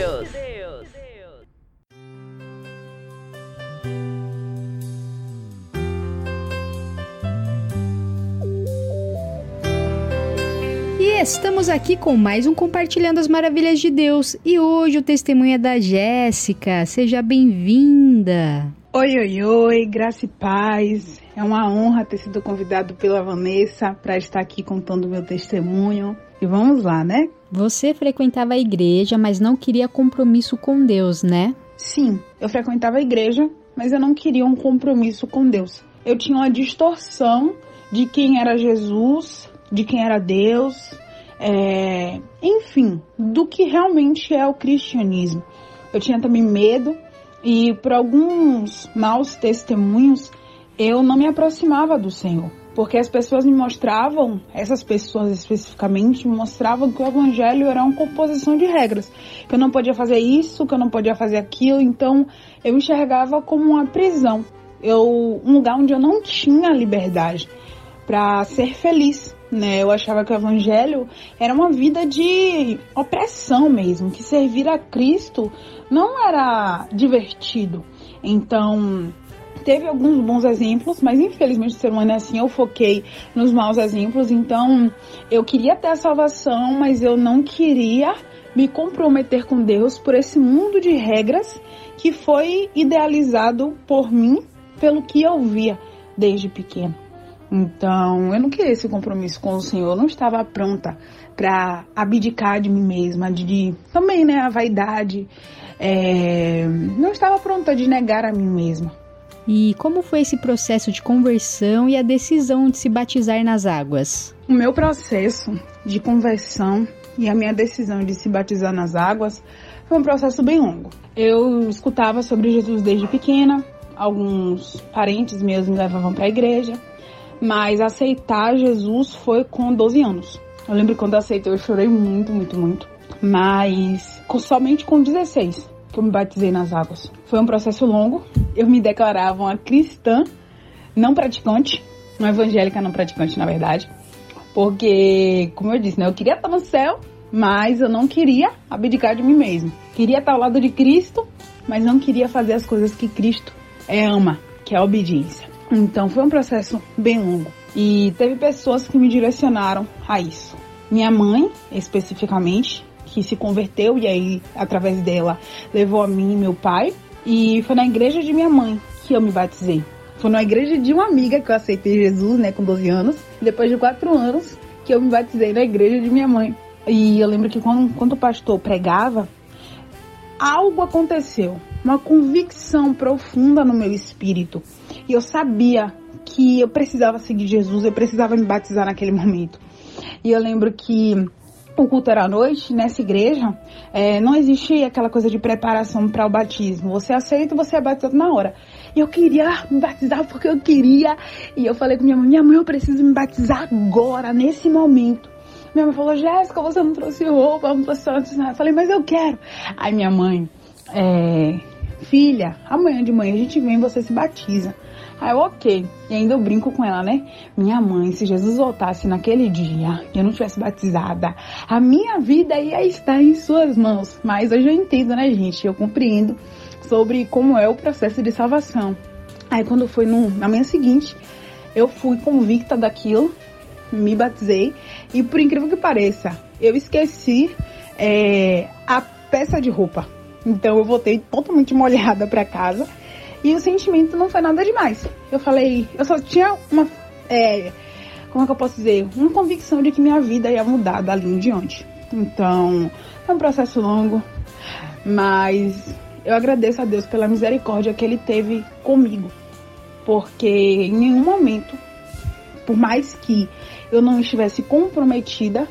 Estamos aqui com mais um Compartilhando as Maravilhas de Deus. E hoje o testemunho é da Jéssica. Seja bem-vinda. Oi, oi, oi, graça e paz. É uma honra ter sido convidado pela Vanessa para estar aqui contando meu testemunho. E vamos lá, né? Você frequentava a igreja, mas não queria compromisso com Deus, né? Sim, eu frequentava a igreja, mas eu não queria um compromisso com Deus. Eu tinha uma distorção de quem era Jesus, de quem era Deus, é... enfim, do que realmente é o cristianismo. Eu tinha também medo e por alguns maus testemunhos eu não me aproximava do Senhor. Porque as pessoas me mostravam, essas pessoas especificamente, me mostravam que o evangelho era uma composição de regras. Que eu não podia fazer isso, que eu não podia fazer aquilo. Então eu enxergava como uma prisão. Eu, um lugar onde eu não tinha liberdade para ser feliz. Né? Eu achava que o evangelho era uma vida de opressão mesmo, que servir a Cristo não era divertido. Então, teve alguns bons exemplos, mas infelizmente o ser humano é assim, eu foquei nos maus exemplos, então eu queria ter a salvação, mas eu não queria me comprometer com Deus por esse mundo de regras que foi idealizado por mim pelo que eu via desde pequeno. Então, eu não queria esse compromisso com o Senhor, eu não estava pronta para abdicar de mim mesma, de, de, também, né, a vaidade. É, não estava pronta de negar a mim mesma. E como foi esse processo de conversão e a decisão de se batizar nas águas? O meu processo de conversão e a minha decisão de se batizar nas águas foi um processo bem longo. Eu escutava sobre Jesus desde pequena, alguns parentes meus me levavam para a igreja, mas aceitar Jesus foi com 12 anos. Eu lembro quando eu aceitei, eu chorei muito, muito, muito. Mas somente com 16 que eu me batizei nas águas. Foi um processo longo. Eu me declarava uma cristã não praticante, uma evangélica não praticante, na verdade. Porque, como eu disse, né, eu queria estar no céu, mas eu não queria abdicar de mim mesmo. Queria estar ao lado de Cristo, mas não queria fazer as coisas que Cristo é, ama, que é a obediência. Então foi um processo bem longo. E teve pessoas que me direcionaram a isso. Minha mãe, especificamente, que se converteu e aí, através dela, levou a mim e meu pai. E foi na igreja de minha mãe que eu me batizei. Foi na igreja de uma amiga que eu aceitei Jesus, né, com 12 anos. Depois de 4 anos que eu me batizei na igreja de minha mãe. E eu lembro que quando, quando o pastor pregava, algo aconteceu. Uma convicção profunda no meu espírito. E eu sabia que eu precisava seguir Jesus, eu precisava me batizar naquele momento. E eu lembro que o culto era à noite, nessa igreja, é, não existe aquela coisa de preparação para o batismo. Você aceita, você é batizado na hora. E eu queria me batizar porque eu queria. E eu falei com minha mãe: minha mãe, eu preciso me batizar agora, nesse momento. Minha mãe falou: Jéssica, você não trouxe roupa, não trouxe nada. Eu falei: mas eu quero. Aí minha mãe, é, filha, amanhã de manhã a gente vem e você se batiza. Aí eu, ok. E ainda eu brinco com ela, né? Minha mãe, se Jesus voltasse naquele dia e eu não tivesse batizada, a minha vida ia estar em suas mãos. Mas hoje eu entendo, né, gente? Eu compreendo sobre como é o processo de salvação. Aí quando foi no, na manhã seguinte, eu fui convicta daquilo, me batizei e por incrível que pareça, eu esqueci é, a peça de roupa. Então eu voltei totalmente [laughs] molhada para casa E o sentimento não foi nada demais. Eu falei, eu só tinha uma. É, como é que eu posso dizer? Uma convicção de que minha vida ia mudar dali em diante. Então, é um processo longo, mas eu agradeço a Deus pela misericórdia que Ele teve comigo. Porque em nenhum momento, por mais que eu não estivesse comprometida,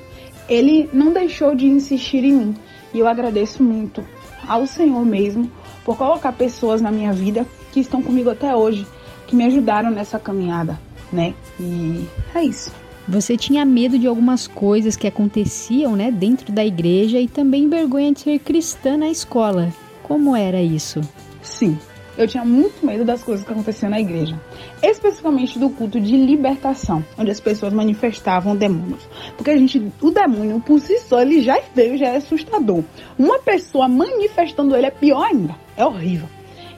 Ele não deixou de insistir em mim. E eu agradeço muito ao Senhor mesmo por colocar pessoas na minha vida que estão comigo até hoje, que me ajudaram nessa caminhada, né? E é isso. Você tinha medo de algumas coisas que aconteciam, né, dentro da igreja e também vergonha de ser cristã na escola. Como era isso? Sim, eu tinha muito medo das coisas que aconteciam na igreja, especificamente do culto de libertação, onde as pessoas manifestavam demônios. Porque a gente, o demônio por si só, ele já veio, já é assustador. Uma pessoa manifestando ele é pior ainda, é horrível.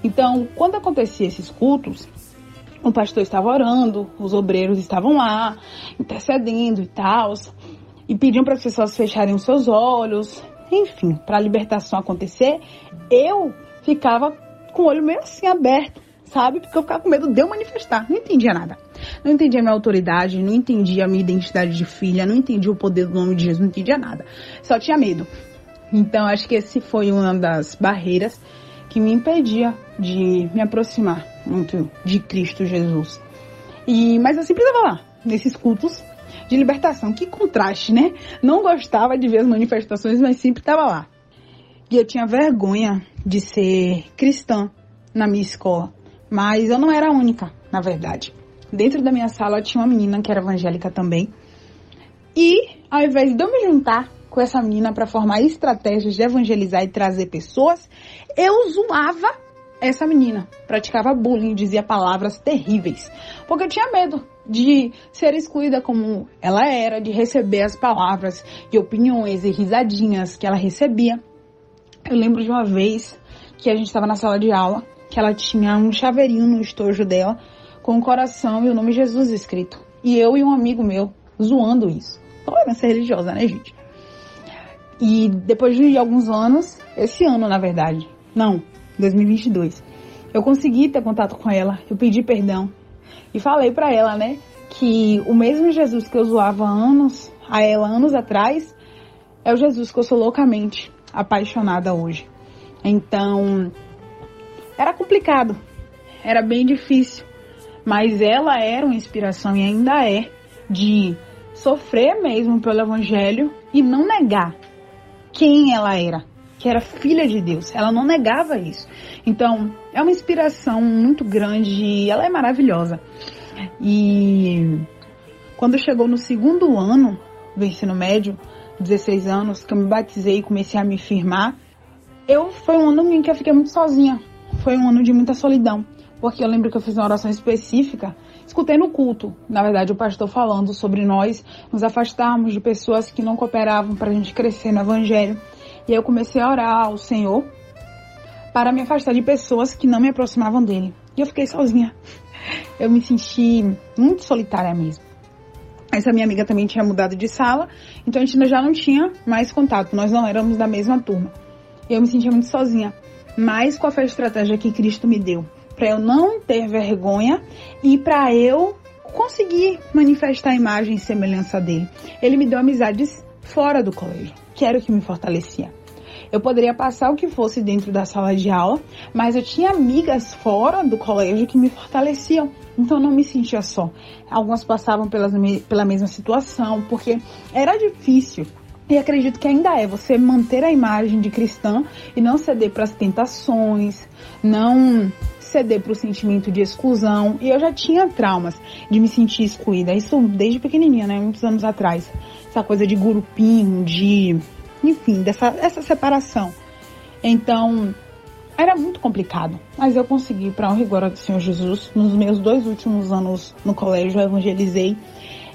Então, quando acontecia esses cultos, o pastor estava orando, os obreiros estavam lá, intercedendo e tal, e pediam para as pessoas fecharem os seus olhos, enfim, para a libertação acontecer, eu ficava com o olho meio assim aberto, sabe? Porque eu ficava com medo de eu manifestar, não entendia nada. Não entendia a minha autoridade, não entendia a minha identidade de filha, não entendia o poder do nome de Jesus, não entendia nada. Só tinha medo. Então, acho que esse foi uma das barreiras que me impedia de me aproximar muito de Cristo Jesus. E mas eu sempre estava lá nesses cultos de libertação. Que contraste, né? Não gostava de ver as manifestações, mas sempre estava lá. E eu tinha vergonha de ser cristã na minha escola, mas eu não era a única, na verdade. Dentro da minha sala tinha uma menina que era evangélica também. E ao invés de eu me juntar com essa menina para formar estratégias de evangelizar e trazer pessoas, eu zoava essa menina, praticava bullying, dizia palavras terríveis, porque eu tinha medo de ser excluída como ela era, de receber as palavras e opiniões e risadinhas que ela recebia. Eu lembro de uma vez que a gente estava na sala de aula, que ela tinha um chaveirinho no estojo dela com o coração e o nome Jesus escrito. E eu e um amigo meu zoando isso. Tolerância religiosa, né, gente? E depois de alguns anos, esse ano na verdade, não, 2022, eu consegui ter contato com ela, eu pedi perdão e falei para ela, né, que o mesmo Jesus que eu zoava anos, a ela anos atrás, é o Jesus que eu sou loucamente apaixonada hoje. Então, era complicado, era bem difícil, mas ela era uma inspiração e ainda é de sofrer mesmo pelo evangelho e não negar quem ela era, que era filha de Deus. Ela não negava isso. Então, é uma inspiração muito grande ela é maravilhosa. E quando chegou no segundo ano do ensino médio, 16 anos, que eu me batizei e comecei a me firmar, eu foi um ano em que eu fiquei muito sozinha. Foi um ano de muita solidão, porque eu lembro que eu fiz uma oração específica escutei no culto, na verdade, o pastor falando sobre nós nos afastarmos de pessoas que não cooperavam para a gente crescer no evangelho. E aí eu comecei a orar ao Senhor para me afastar de pessoas que não me aproximavam dele. E eu fiquei sozinha. Eu me senti muito solitária mesmo. Essa minha amiga também tinha mudado de sala, então a gente já não tinha mais contato, nós não éramos da mesma turma. Eu me sentia muito sozinha. Mas foi a estratégia que Cristo me deu? Para eu não ter vergonha e para eu conseguir manifestar a imagem e semelhança dele. Ele me deu amizades fora do colégio, que era o que me fortalecia. Eu poderia passar o que fosse dentro da sala de aula, mas eu tinha amigas fora do colégio que me fortaleciam. Então eu não me sentia só. Algumas passavam pelas, pela mesma situação, porque era difícil. E acredito que ainda é você manter a imagem de cristã e não ceder para as tentações, não ceder para o sentimento de exclusão. E eu já tinha traumas de me sentir excluída. Isso desde pequenininha, né? Muitos anos atrás. Essa coisa de grupinho, de. Enfim, dessa essa separação. Então, era muito complicado. Mas eu consegui, para e glória do Senhor Jesus, nos meus dois últimos anos no colégio, eu evangelizei.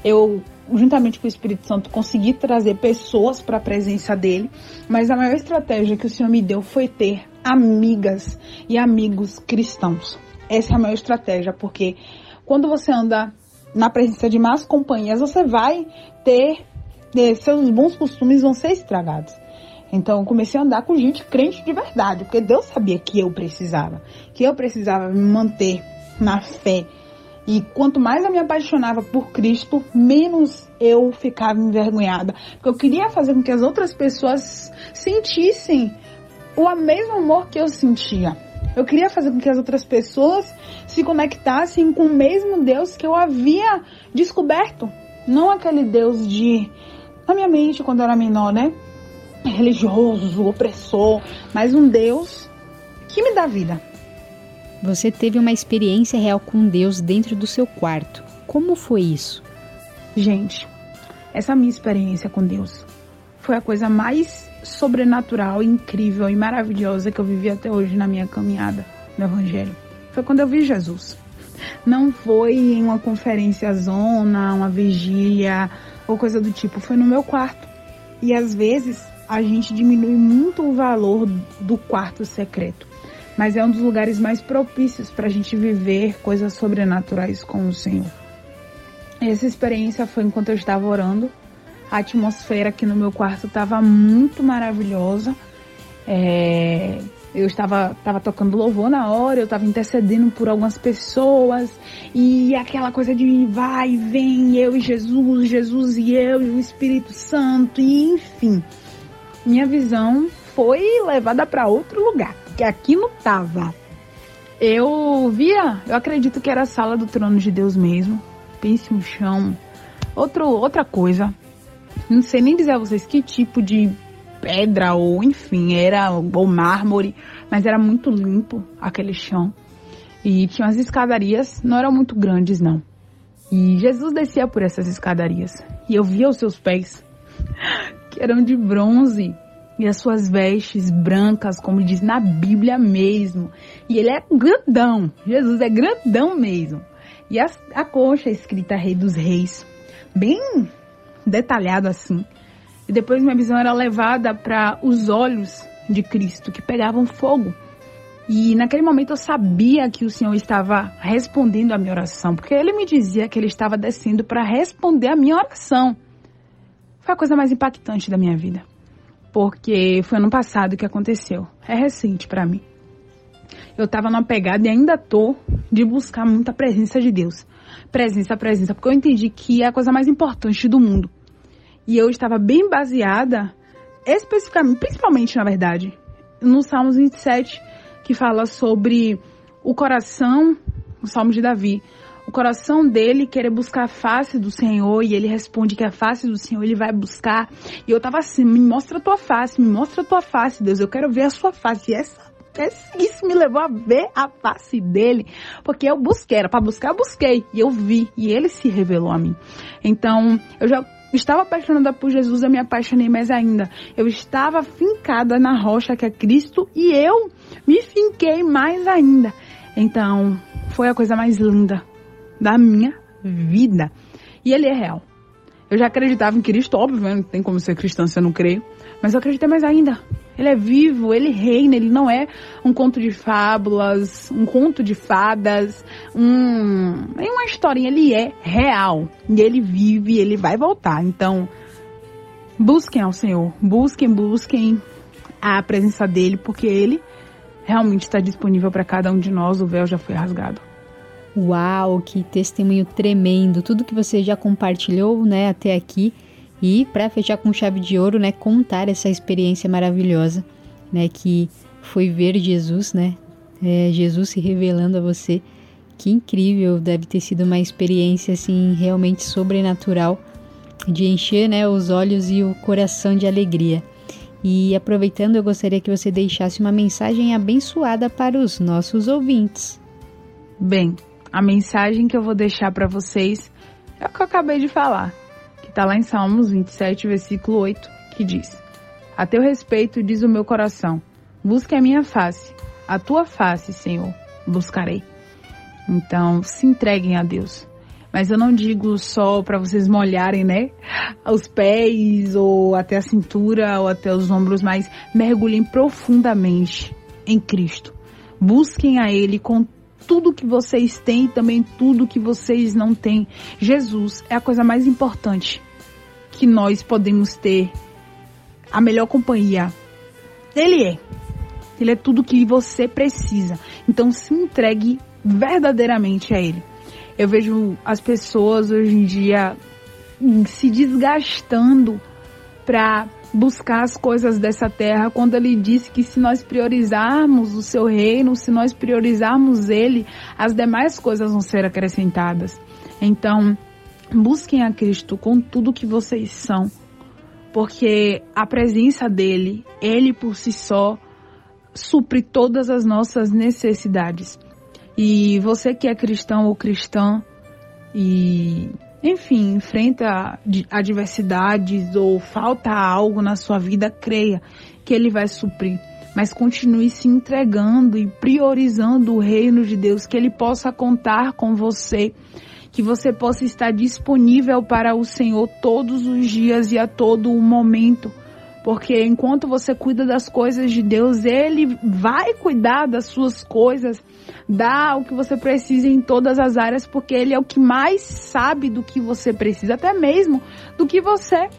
Eu juntamente com o Espírito Santo, consegui trazer pessoas para a presença dele, mas a maior estratégia que o Senhor me deu foi ter amigas e amigos cristãos. Essa é a maior estratégia, porque quando você anda na presença de más companhias, você vai ter, seus bons costumes vão ser estragados. Então eu comecei a andar com gente crente de verdade, porque Deus sabia que eu precisava, que eu precisava me manter na fé. E quanto mais eu me apaixonava por Cristo, menos eu ficava envergonhada, porque eu queria fazer com que as outras pessoas sentissem o mesmo amor que eu sentia. Eu queria fazer com que as outras pessoas se conectassem com o mesmo Deus que eu havia descoberto. Não aquele Deus de. Na minha mente, quando eu era menor, né? Religioso, opressor, mas um Deus que me dá vida. Você teve uma experiência real com Deus dentro do seu quarto. Como foi isso? Gente, essa minha experiência com Deus foi a coisa mais sobrenatural, incrível e maravilhosa que eu vivi até hoje na minha caminhada no Evangelho. Foi quando eu vi Jesus. Não foi em uma conferência zona, uma vigília ou coisa do tipo. Foi no meu quarto. E às vezes a gente diminui muito o valor do quarto secreto. Mas é um dos lugares mais propícios para a gente viver coisas sobrenaturais com o Senhor. Essa experiência foi enquanto eu estava orando. A atmosfera aqui no meu quarto estava muito maravilhosa. É, eu estava, estava tocando louvor na hora, eu estava intercedendo por algumas pessoas e aquela coisa de vai vem, eu e Jesus, Jesus e eu e o Espírito Santo, e enfim. Minha visão foi levada para outro lugar, que aqui não tava. Eu via, eu acredito que era a sala do trono de Deus mesmo. Pense um chão, outro, outra coisa. Não sei nem dizer a vocês que tipo de pedra ou enfim, era ou mármore, mas era muito limpo aquele chão. E tinha as escadarias, não eram muito grandes não. E Jesus descia por essas escadarias e eu via os seus pés, [laughs] que eram de bronze, e as suas vestes brancas, como diz na Bíblia mesmo. E ele é grandão, Jesus é grandão mesmo. E a, a coxa escrita Rei dos Reis, bem detalhado assim. E depois minha visão era levada para os olhos de Cristo, que pegavam fogo. E naquele momento eu sabia que o Senhor estava respondendo a minha oração, porque ele me dizia que ele estava descendo para responder a minha oração. Foi a coisa mais impactante da minha vida, porque foi ano passado que aconteceu. É recente para mim. Eu estava numa pegada e ainda tô de buscar muita presença de Deus. Presença, presença, porque eu entendi que é a coisa mais importante do mundo. E eu estava bem baseada, especificamente, principalmente na verdade, no Salmos 27, que fala sobre o coração, o Salmo de Davi, o coração dele querer buscar a face do Senhor e ele responde que a face do Senhor ele vai buscar. E eu tava assim, me mostra a tua face, me mostra a tua face, Deus, eu quero ver a sua face. E essa, isso me levou a ver a face dele, porque eu busquei, era para buscar, eu busquei e eu vi e ele se revelou a mim. Então, eu já estava apaixonada por Jesus, eu me apaixonei mais ainda. Eu estava fincada na rocha que é Cristo e eu me finquei mais ainda. Então, foi a coisa mais linda da minha vida. E ele é real. Eu já acreditava em Cristo, óbvio, né? não tem como ser cristã se eu não creio. Mas eu acreditei mais ainda. Ele é vivo, ele reina, ele não é um conto de fábulas, um conto de fadas, um, é uma historinha, ele é real. E ele vive, ele vai voltar. Então, busquem ao Senhor, busquem, busquem a presença dele, porque ele realmente está disponível para cada um de nós, o véu já foi rasgado. Uau, que testemunho tremendo! Tudo que você já compartilhou, né, até aqui. E para fechar com chave de ouro, né, contar essa experiência maravilhosa, né, que foi ver Jesus, né, é, Jesus se revelando a você. Que incrível, deve ter sido uma experiência assim realmente sobrenatural de encher, né, os olhos e o coração de alegria. E aproveitando, eu gostaria que você deixasse uma mensagem abençoada para os nossos ouvintes. Bem, a mensagem que eu vou deixar para vocês é o que eu acabei de falar, está lá em Salmos 27, versículo 8, que diz: A teu respeito diz o meu coração: busque a minha face, a tua face, Senhor, buscarei. Então, se entreguem a Deus. Mas eu não digo só para vocês molharem, né? Os pés ou até a cintura ou até os ombros, mas mergulhem profundamente em Cristo. Busquem a Ele com tudo que vocês têm e também tudo que vocês não têm. Jesus é a coisa mais importante que nós podemos ter a melhor companhia. Ele é. Ele é tudo que você precisa. Então se entregue verdadeiramente a ele. Eu vejo as pessoas hoje em dia hum, se desgastando para buscar as coisas dessa terra, quando ele disse que se nós priorizarmos o seu reino, se nós priorizarmos ele, as demais coisas vão ser acrescentadas. Então, busquem a Cristo com tudo que vocês são, porque a presença dele, ele por si só, supre todas as nossas necessidades. E você que é cristão ou cristã e enfim, enfrenta adversidades ou falta algo na sua vida, creia que Ele vai suprir. Mas continue se entregando e priorizando o reino de Deus, que Ele possa contar com você, que você possa estar disponível para o Senhor todos os dias e a todo o momento. Porque enquanto você cuida das coisas de Deus, Ele vai cuidar das suas coisas dá o que você precisa em todas as áreas, porque ele é o que mais sabe do que você precisa, até mesmo do que você.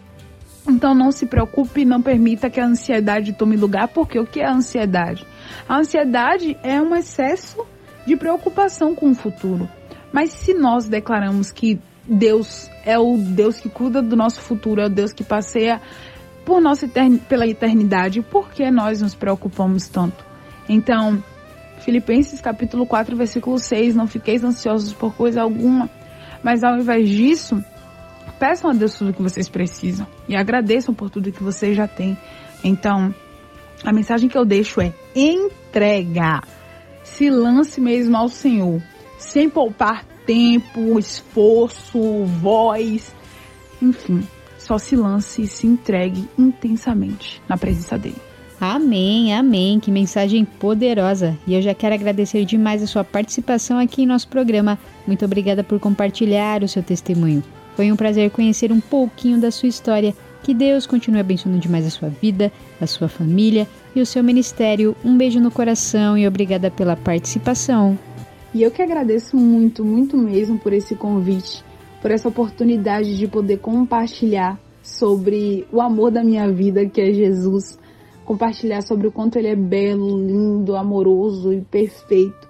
Então não se preocupe, não permita que a ansiedade tome lugar, porque o que é a ansiedade? A ansiedade é um excesso de preocupação com o futuro. Mas se nós declaramos que Deus é o Deus que cuida do nosso futuro, é o Deus que passeia por nossa etern pela eternidade, por que nós nos preocupamos tanto? Então, Filipenses capítulo 4, versículo 6, não fiqueis ansiosos por coisa alguma, mas ao invés disso, peçam a Deus tudo que vocês precisam e agradeçam por tudo que vocês já têm. Então, a mensagem que eu deixo é entrega. Se lance mesmo ao Senhor, sem poupar tempo, esforço, voz, enfim, só se lance e se entregue intensamente na presença dele. Amém, amém. Que mensagem poderosa. E eu já quero agradecer demais a sua participação aqui em nosso programa. Muito obrigada por compartilhar o seu testemunho. Foi um prazer conhecer um pouquinho da sua história. Que Deus continue abençoando demais a sua vida, a sua família e o seu ministério. Um beijo no coração e obrigada pela participação. E eu que agradeço muito, muito mesmo por esse convite, por essa oportunidade de poder compartilhar sobre o amor da minha vida, que é Jesus. Compartilhar sobre o quanto ele é belo, lindo, amoroso e perfeito.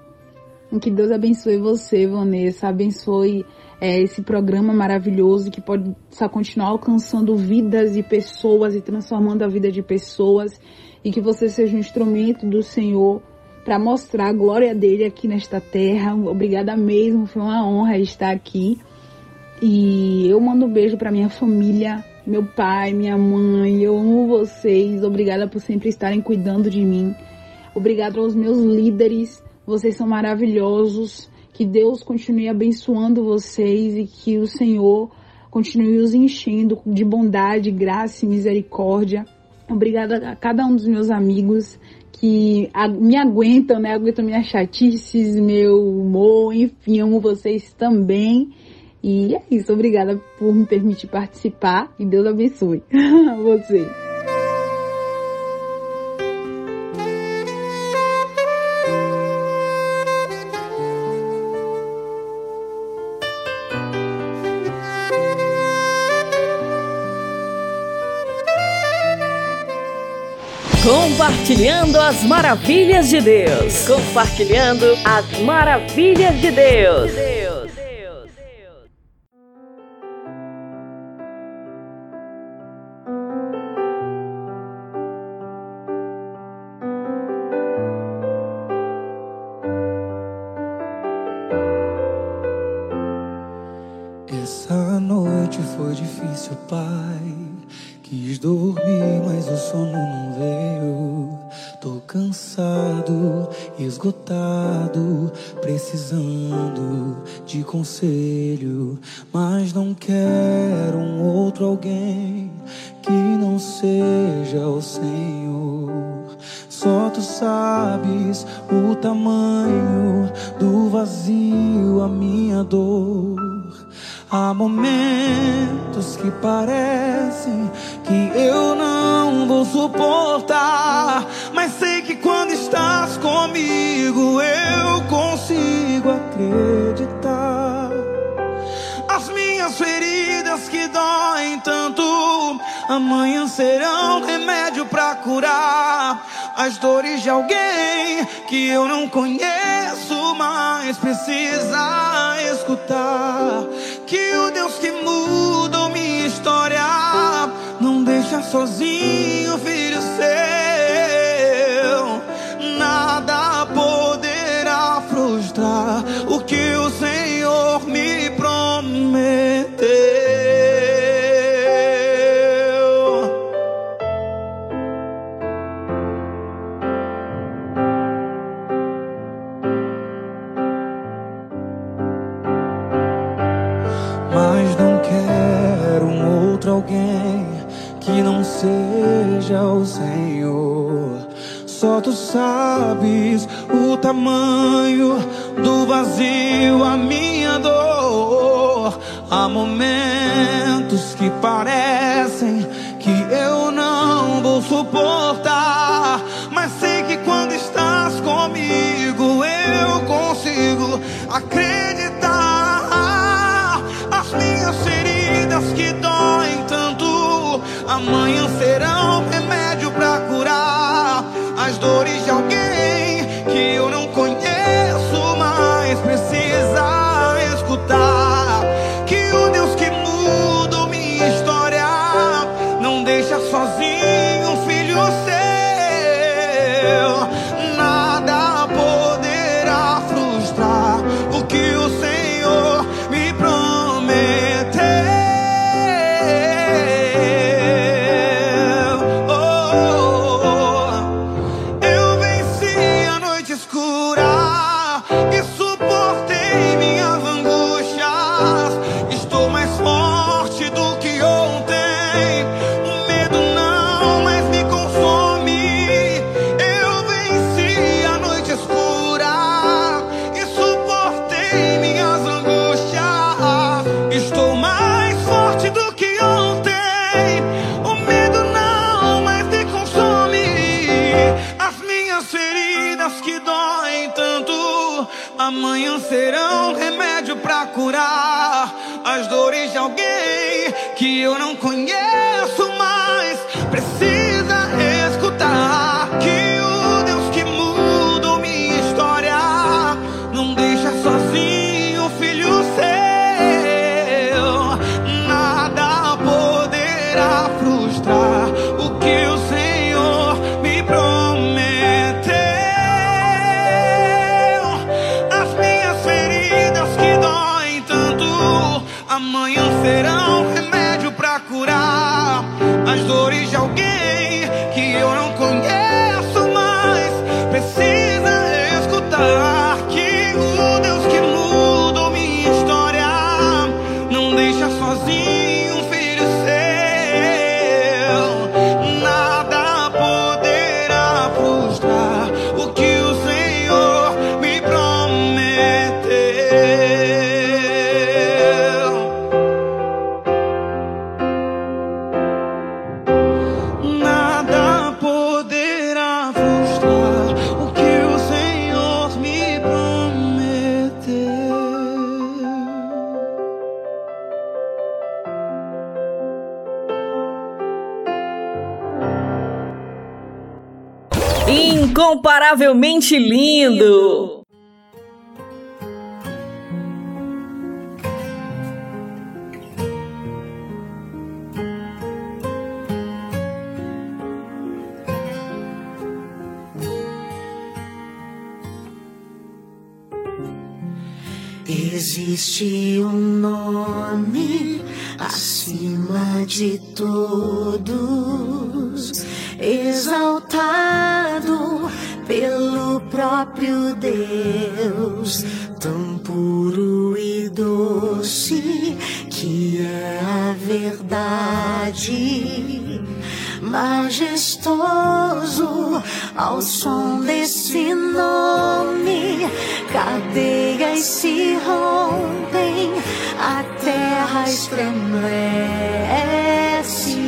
Que Deus abençoe você, Vanessa, abençoe é, esse programa maravilhoso que pode só continuar alcançando vidas e pessoas e transformando a vida de pessoas. E que você seja um instrumento do Senhor para mostrar a glória dele aqui nesta terra. Obrigada mesmo, foi uma honra estar aqui. E eu mando um beijo para minha família, meu pai, minha mãe, eu amo vocês. Obrigada por sempre estarem cuidando de mim. Obrigada aos meus líderes. Vocês são maravilhosos. Que Deus continue abençoando vocês e que o Senhor continue os enchendo de bondade, graça e misericórdia. Obrigada a cada um dos meus amigos que me aguentam, né? Aguentam minhas chatices, meu humor, enfim, amo vocês também. E é isso, obrigada por me permitir participar e Deus abençoe [laughs] você. Compartilhando as maravilhas de Deus. Compartilhando as maravilhas de Deus. Essa noite foi difícil, pai. Quis dormir, mas o sono não esgotado, precisando de conselho. Mas não quero um outro alguém que não seja o Senhor. Só tu sabes o tamanho do vazio, a minha dor. Há momentos que parecem que eu não vou suportar, mas sei comigo eu consigo acreditar. As minhas feridas que doem tanto, Amanhã serão remédio pra curar as dores de alguém que eu não conheço, mas precisa escutar que o Deus que mudou minha história não deixa sozinho, alguém que não seja o Senhor. Só tu sabes o tamanho do vazio, a minha dor. Há momentos que parecem que eu não vou suportar. Mas sei que quando estás comigo, eu consigo acreditar. As minhas feridas que tanto, amanhã serão remédio pra curar as dores de alguém que eu não conheço Incomparavelmente lindo. Terra estremece.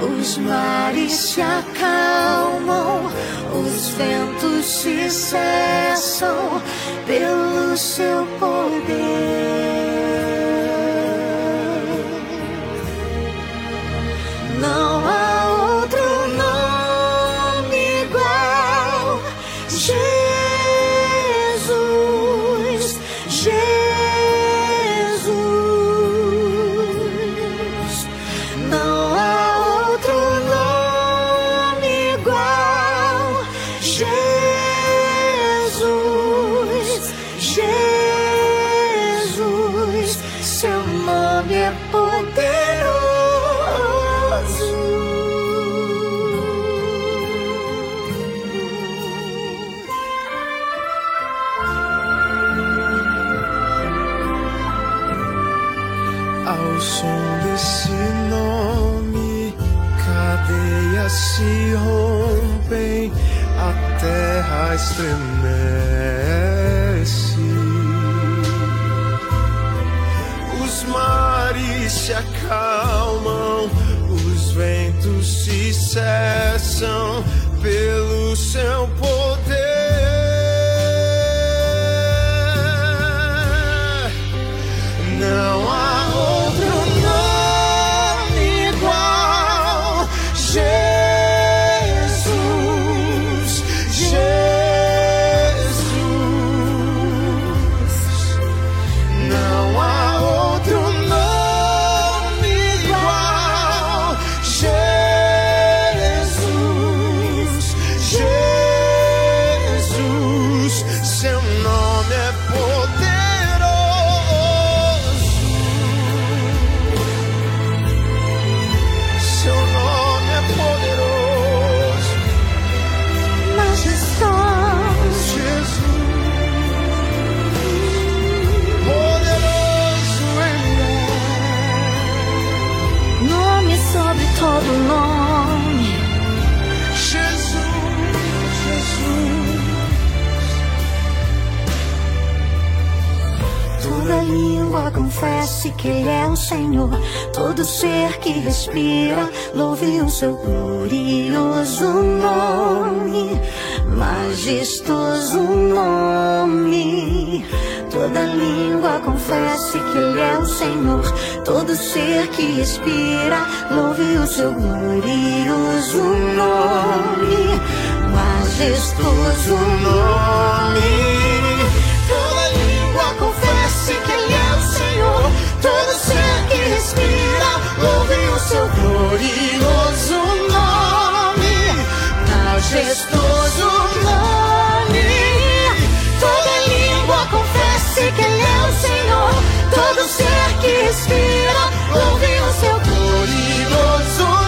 Os mares se acalmam, os ventos se cessam pelo seu poder. Terra confesse que Ele é o Senhor. Todo ser que respira, louve o seu glorioso nome. Majestoso nome. Toda língua confesse que Ele é o Senhor. Todo ser que respira, louve o seu glorioso nome. Majestoso nome. Todo ser que respira, louve o seu glorioso nome. Majestoso nome. Toda língua confesse que Ele é o Senhor. Todo ser que respira, louve o seu glorioso nome.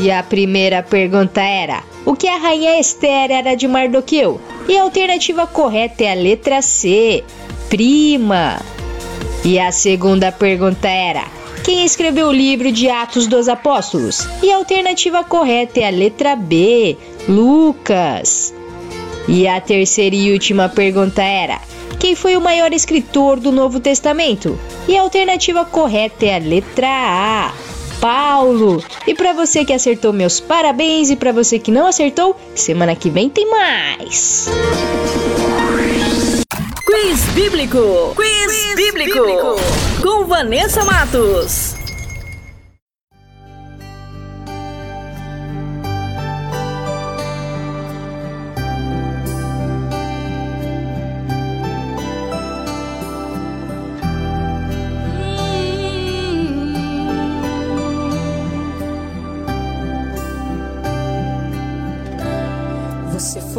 E a primeira pergunta era: O que a rainha Esther era de Mardoqueu? E a alternativa correta é a letra C, prima. E a segunda pergunta era: Quem escreveu o livro de Atos dos Apóstolos? E a alternativa correta é a letra B, Lucas. E a terceira e última pergunta era: Quem foi o maior escritor do Novo Testamento? E a alternativa correta é a letra A, Paulo. E para você que acertou, meus parabéns. E para você que não acertou, semana que vem tem mais. Quiz Bíblico. Quiz, bíblico. Com Vanessa Matos.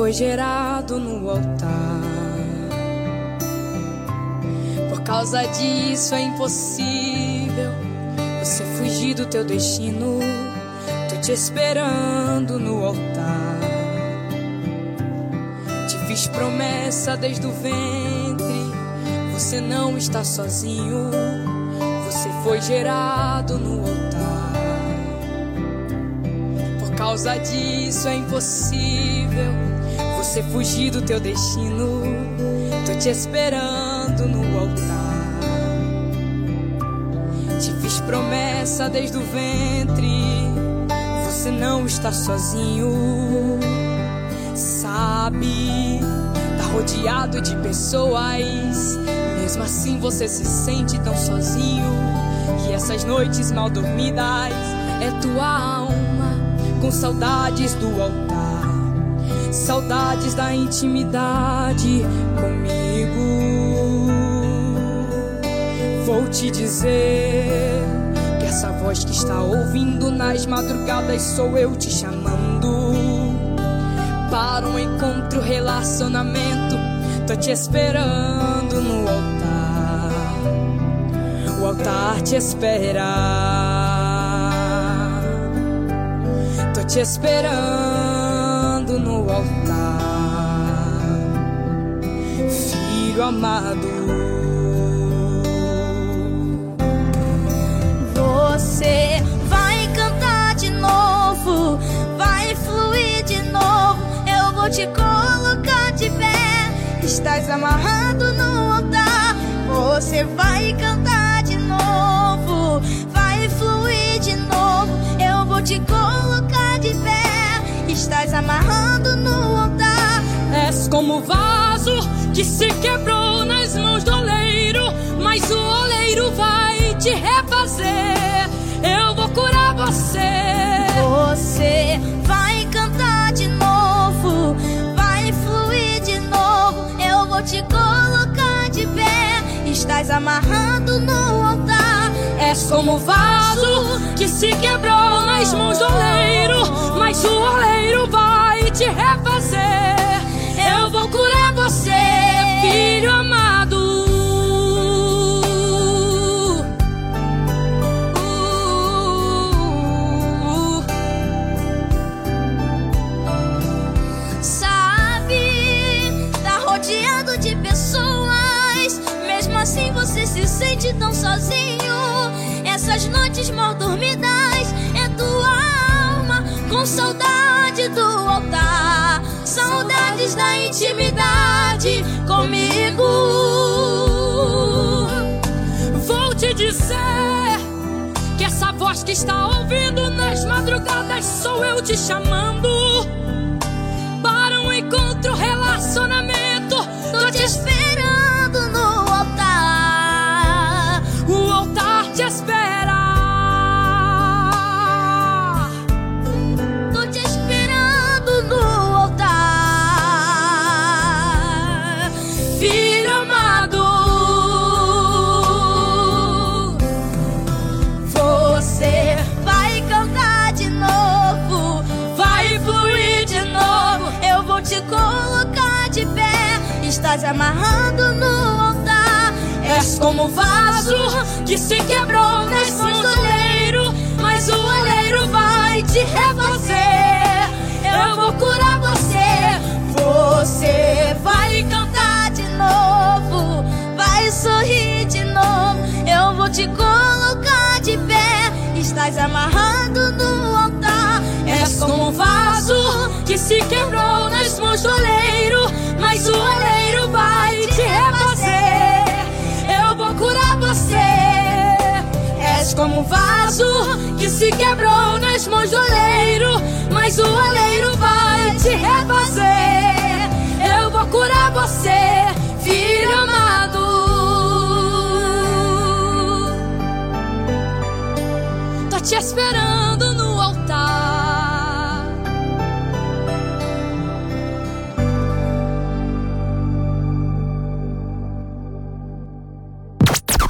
Foi gerado no altar. Por causa disso é impossível você fugir do teu destino. Tô te esperando no altar. Te fiz promessa desde o ventre. Você não está sozinho. Você foi gerado no altar. Por causa disso é impossível você fugir do teu destino. Tô te esperando no altar. Te fiz promessa desde o ventre. Você não está sozinho. Sabe, tá rodeado de pessoas. Mesmo assim você se sente tão sozinho. E essas noites mal dormidas é tua alma com saudades do altar. Saudades da intimidade comigo. Vou te dizer que essa voz que está ouvindo nas madrugadas sou eu te chamando para um encontro, relacionamento. Tô te esperando no altar. O altar te espera. Tô te esperando no altar. Filho amado. Você vai cantar de novo, vai fluir de novo. Eu vou te colocar de pé. Estás amarrado no altar. Você vai cantar de novo, vai fluir de novo. Eu vou te colocar de pé. Estás amarrado no altar. És como vaso que se quebrou nas mãos do oleiro, mas o oleiro vai te refazer. Eu vou curar você. Você vai cantar de novo, vai fluir de novo. Eu vou te colocar de pé. Estás amarrado no altar. És como vaso que se quebrou nas mãos do oleiro, mas o oleiro vai te refazer. Eu vou curar você, filho amado. Tá assim você se sente tão sozinho. Essas noites mal dormidas é tua alma com saudade do altar. Saudades da intimidade comigo. Vou te dizer que essa voz que está ouvindo nas madrugadas sou eu te chamando para um encontro, relacionamento. Tô te esperando no Estás amarrado no altar. És como vaso que se quebrou nas mãos do oleiro, mas o oleiro vai te refazer. Eu vou curar você. Você vai cantar de novo, vai sorrir de novo. Eu vou te colocar de pé. Estás amarrado no altar. És como um vaso que se quebrou nas mãos do oleiro, mas o oleiro vai te refazer. Eu vou curar você. És como um vaso que se quebrou nas mãos do oleiro, mas o oleiro vai te refazer. Eu vou curar você, filho amado. Tô te esperando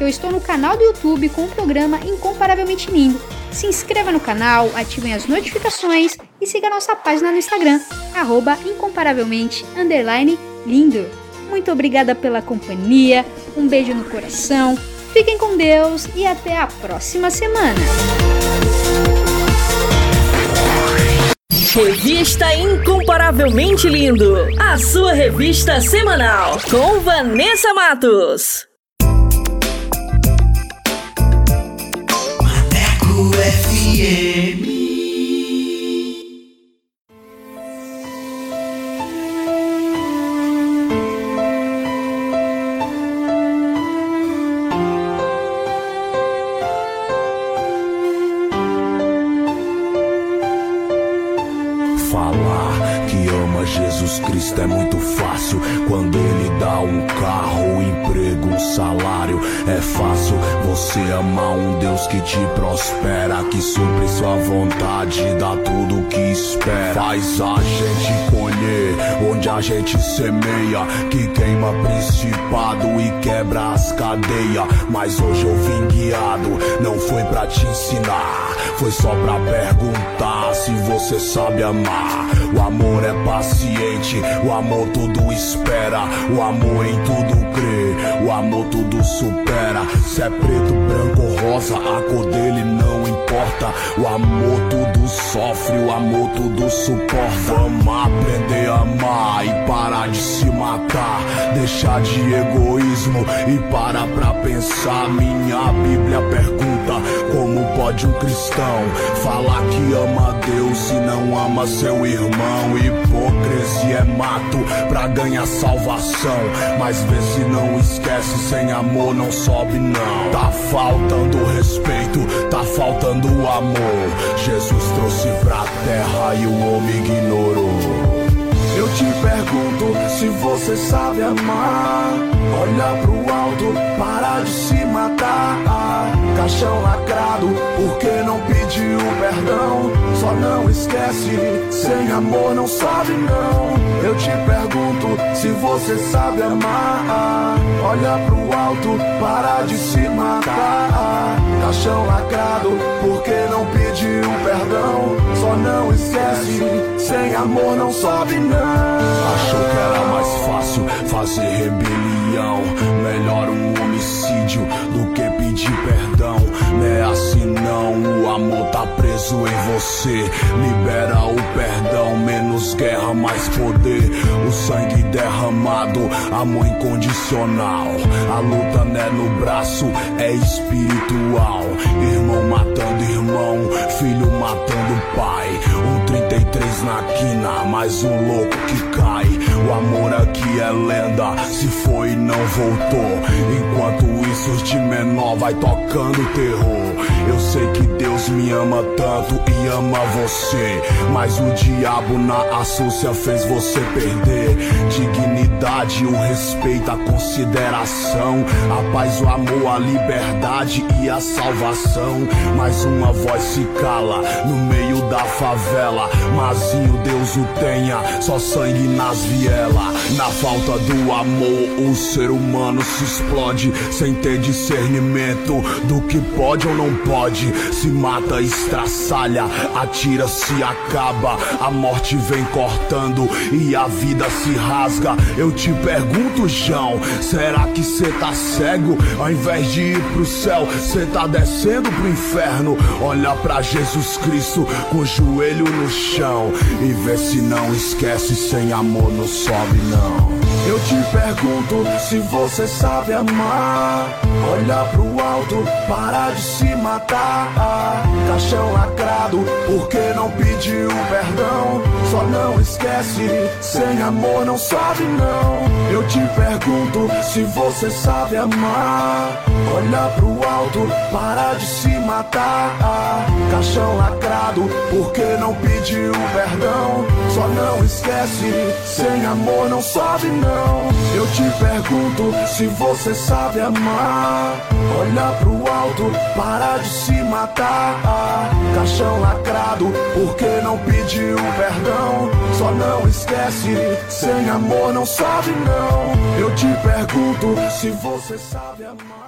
eu estou no canal do YouTube com o programa Incomparavelmente Lindo. Se inscreva no canal, ativem as notificações e siga nossa página no Instagram, arroba incomparavelmente lindo. Muito obrigada pela companhia, um beijo no coração, fiquem com Deus e até a próxima semana. Revista Incomparavelmente Lindo, a sua revista semanal com Vanessa Matos. Cristo é muito fácil quando ele dá um carro, um emprego, um salário. É fácil você amar um Deus que te prospera, que supre sua vontade, dá tudo o que espera. Faz a gente colher onde a gente semeia, que queima principado e quebra as cadeias. Mas hoje eu vim guiado, foi pra te ensinar, foi só pra perguntar se você sabe amar. O amor é paciente, o amor tudo espera, o amor em tudo crê, o amor tudo supera. Se é preto, branco ou rosa, a cor dele não importa. O amor tudo sofre, o amor tudo suporta. Vamos aprender a amar e parar de se matar, deixar de egoísmo e parar pra pensar. Minha Bíblia pergunta: como pode um cristão falar que ama Deus e não ama seu irmão? Hipocrisia é mato pra ganhar salvação. Mas vê se não esquece, sem amor não sobe, não. Tá faltando respeito, tá faltando amor. Jesus trouxe pra terra e o homem ignorou. Eu te pergunto se você sabe amar. Olha pro alto, para de se matar. Caixão lacrado, porque não pediu perdão? Só não esquece, sem amor não sobe não. Eu te pergunto se você sabe amar. Olha pro alto, para de se matar. Caixão lacrado, porque não pediu perdão? Só não esquece, sem amor não sobe não. Achou que era mais fácil fazer rebelião. Melhor um homicídio do não, o amor tá preso em você. Libera o perdão, menos guerra, mais poder. O sangue derramado, amor incondicional. A luta não é no braço, é espiritual. Irmão matando irmão, filho matando pai. Um 33 na quina, mais um louco que cai. O amor aqui é lenda, se foi não voltou. Enquanto isso, os de menor vai tocando terror. Eu sei que Deus me ama tanto e ama você. Mas o diabo na astúcia fez você perder. Dignidade, o respeito, a consideração. A paz, o amor, a liberdade e a salvação. Mais uma voz se cala no meio da favela. Mazinho, Deus o tenha, só sangue nas viela. Na falta do amor, o ser humano se explode sem ter discernimento do que pode ou não pode. Se mata, estraçalha, atira, se acaba. A morte vem cortando e a vida se rasga. Eu te pergunto, João, será que cê tá cego? Ao invés de ir pro céu, cê tá descendo pro inferno. Olha pra Jesus Cristo com o joelho no chão e vê se não esquece. Sem amor não sobe, não. Eu te pergunto se você sabe amar. Olha pro alto, para de se matar. Caixão lacrado, porque não pediu perdão? Só não esquece, sem amor não sobe não. Eu te pergunto se você sabe amar. Olha pro alto, para de se matar. Caixão lacrado, porque não pediu perdão? Só não esquece, sem amor não sobe não. Eu te pergunto se você sabe amar. Olha pro alto, para de se matar. Caixão lacrado, porque não pediu perdão? Só não esquece, sem amor não sobe não. Eu te pergunto se você sabe amar.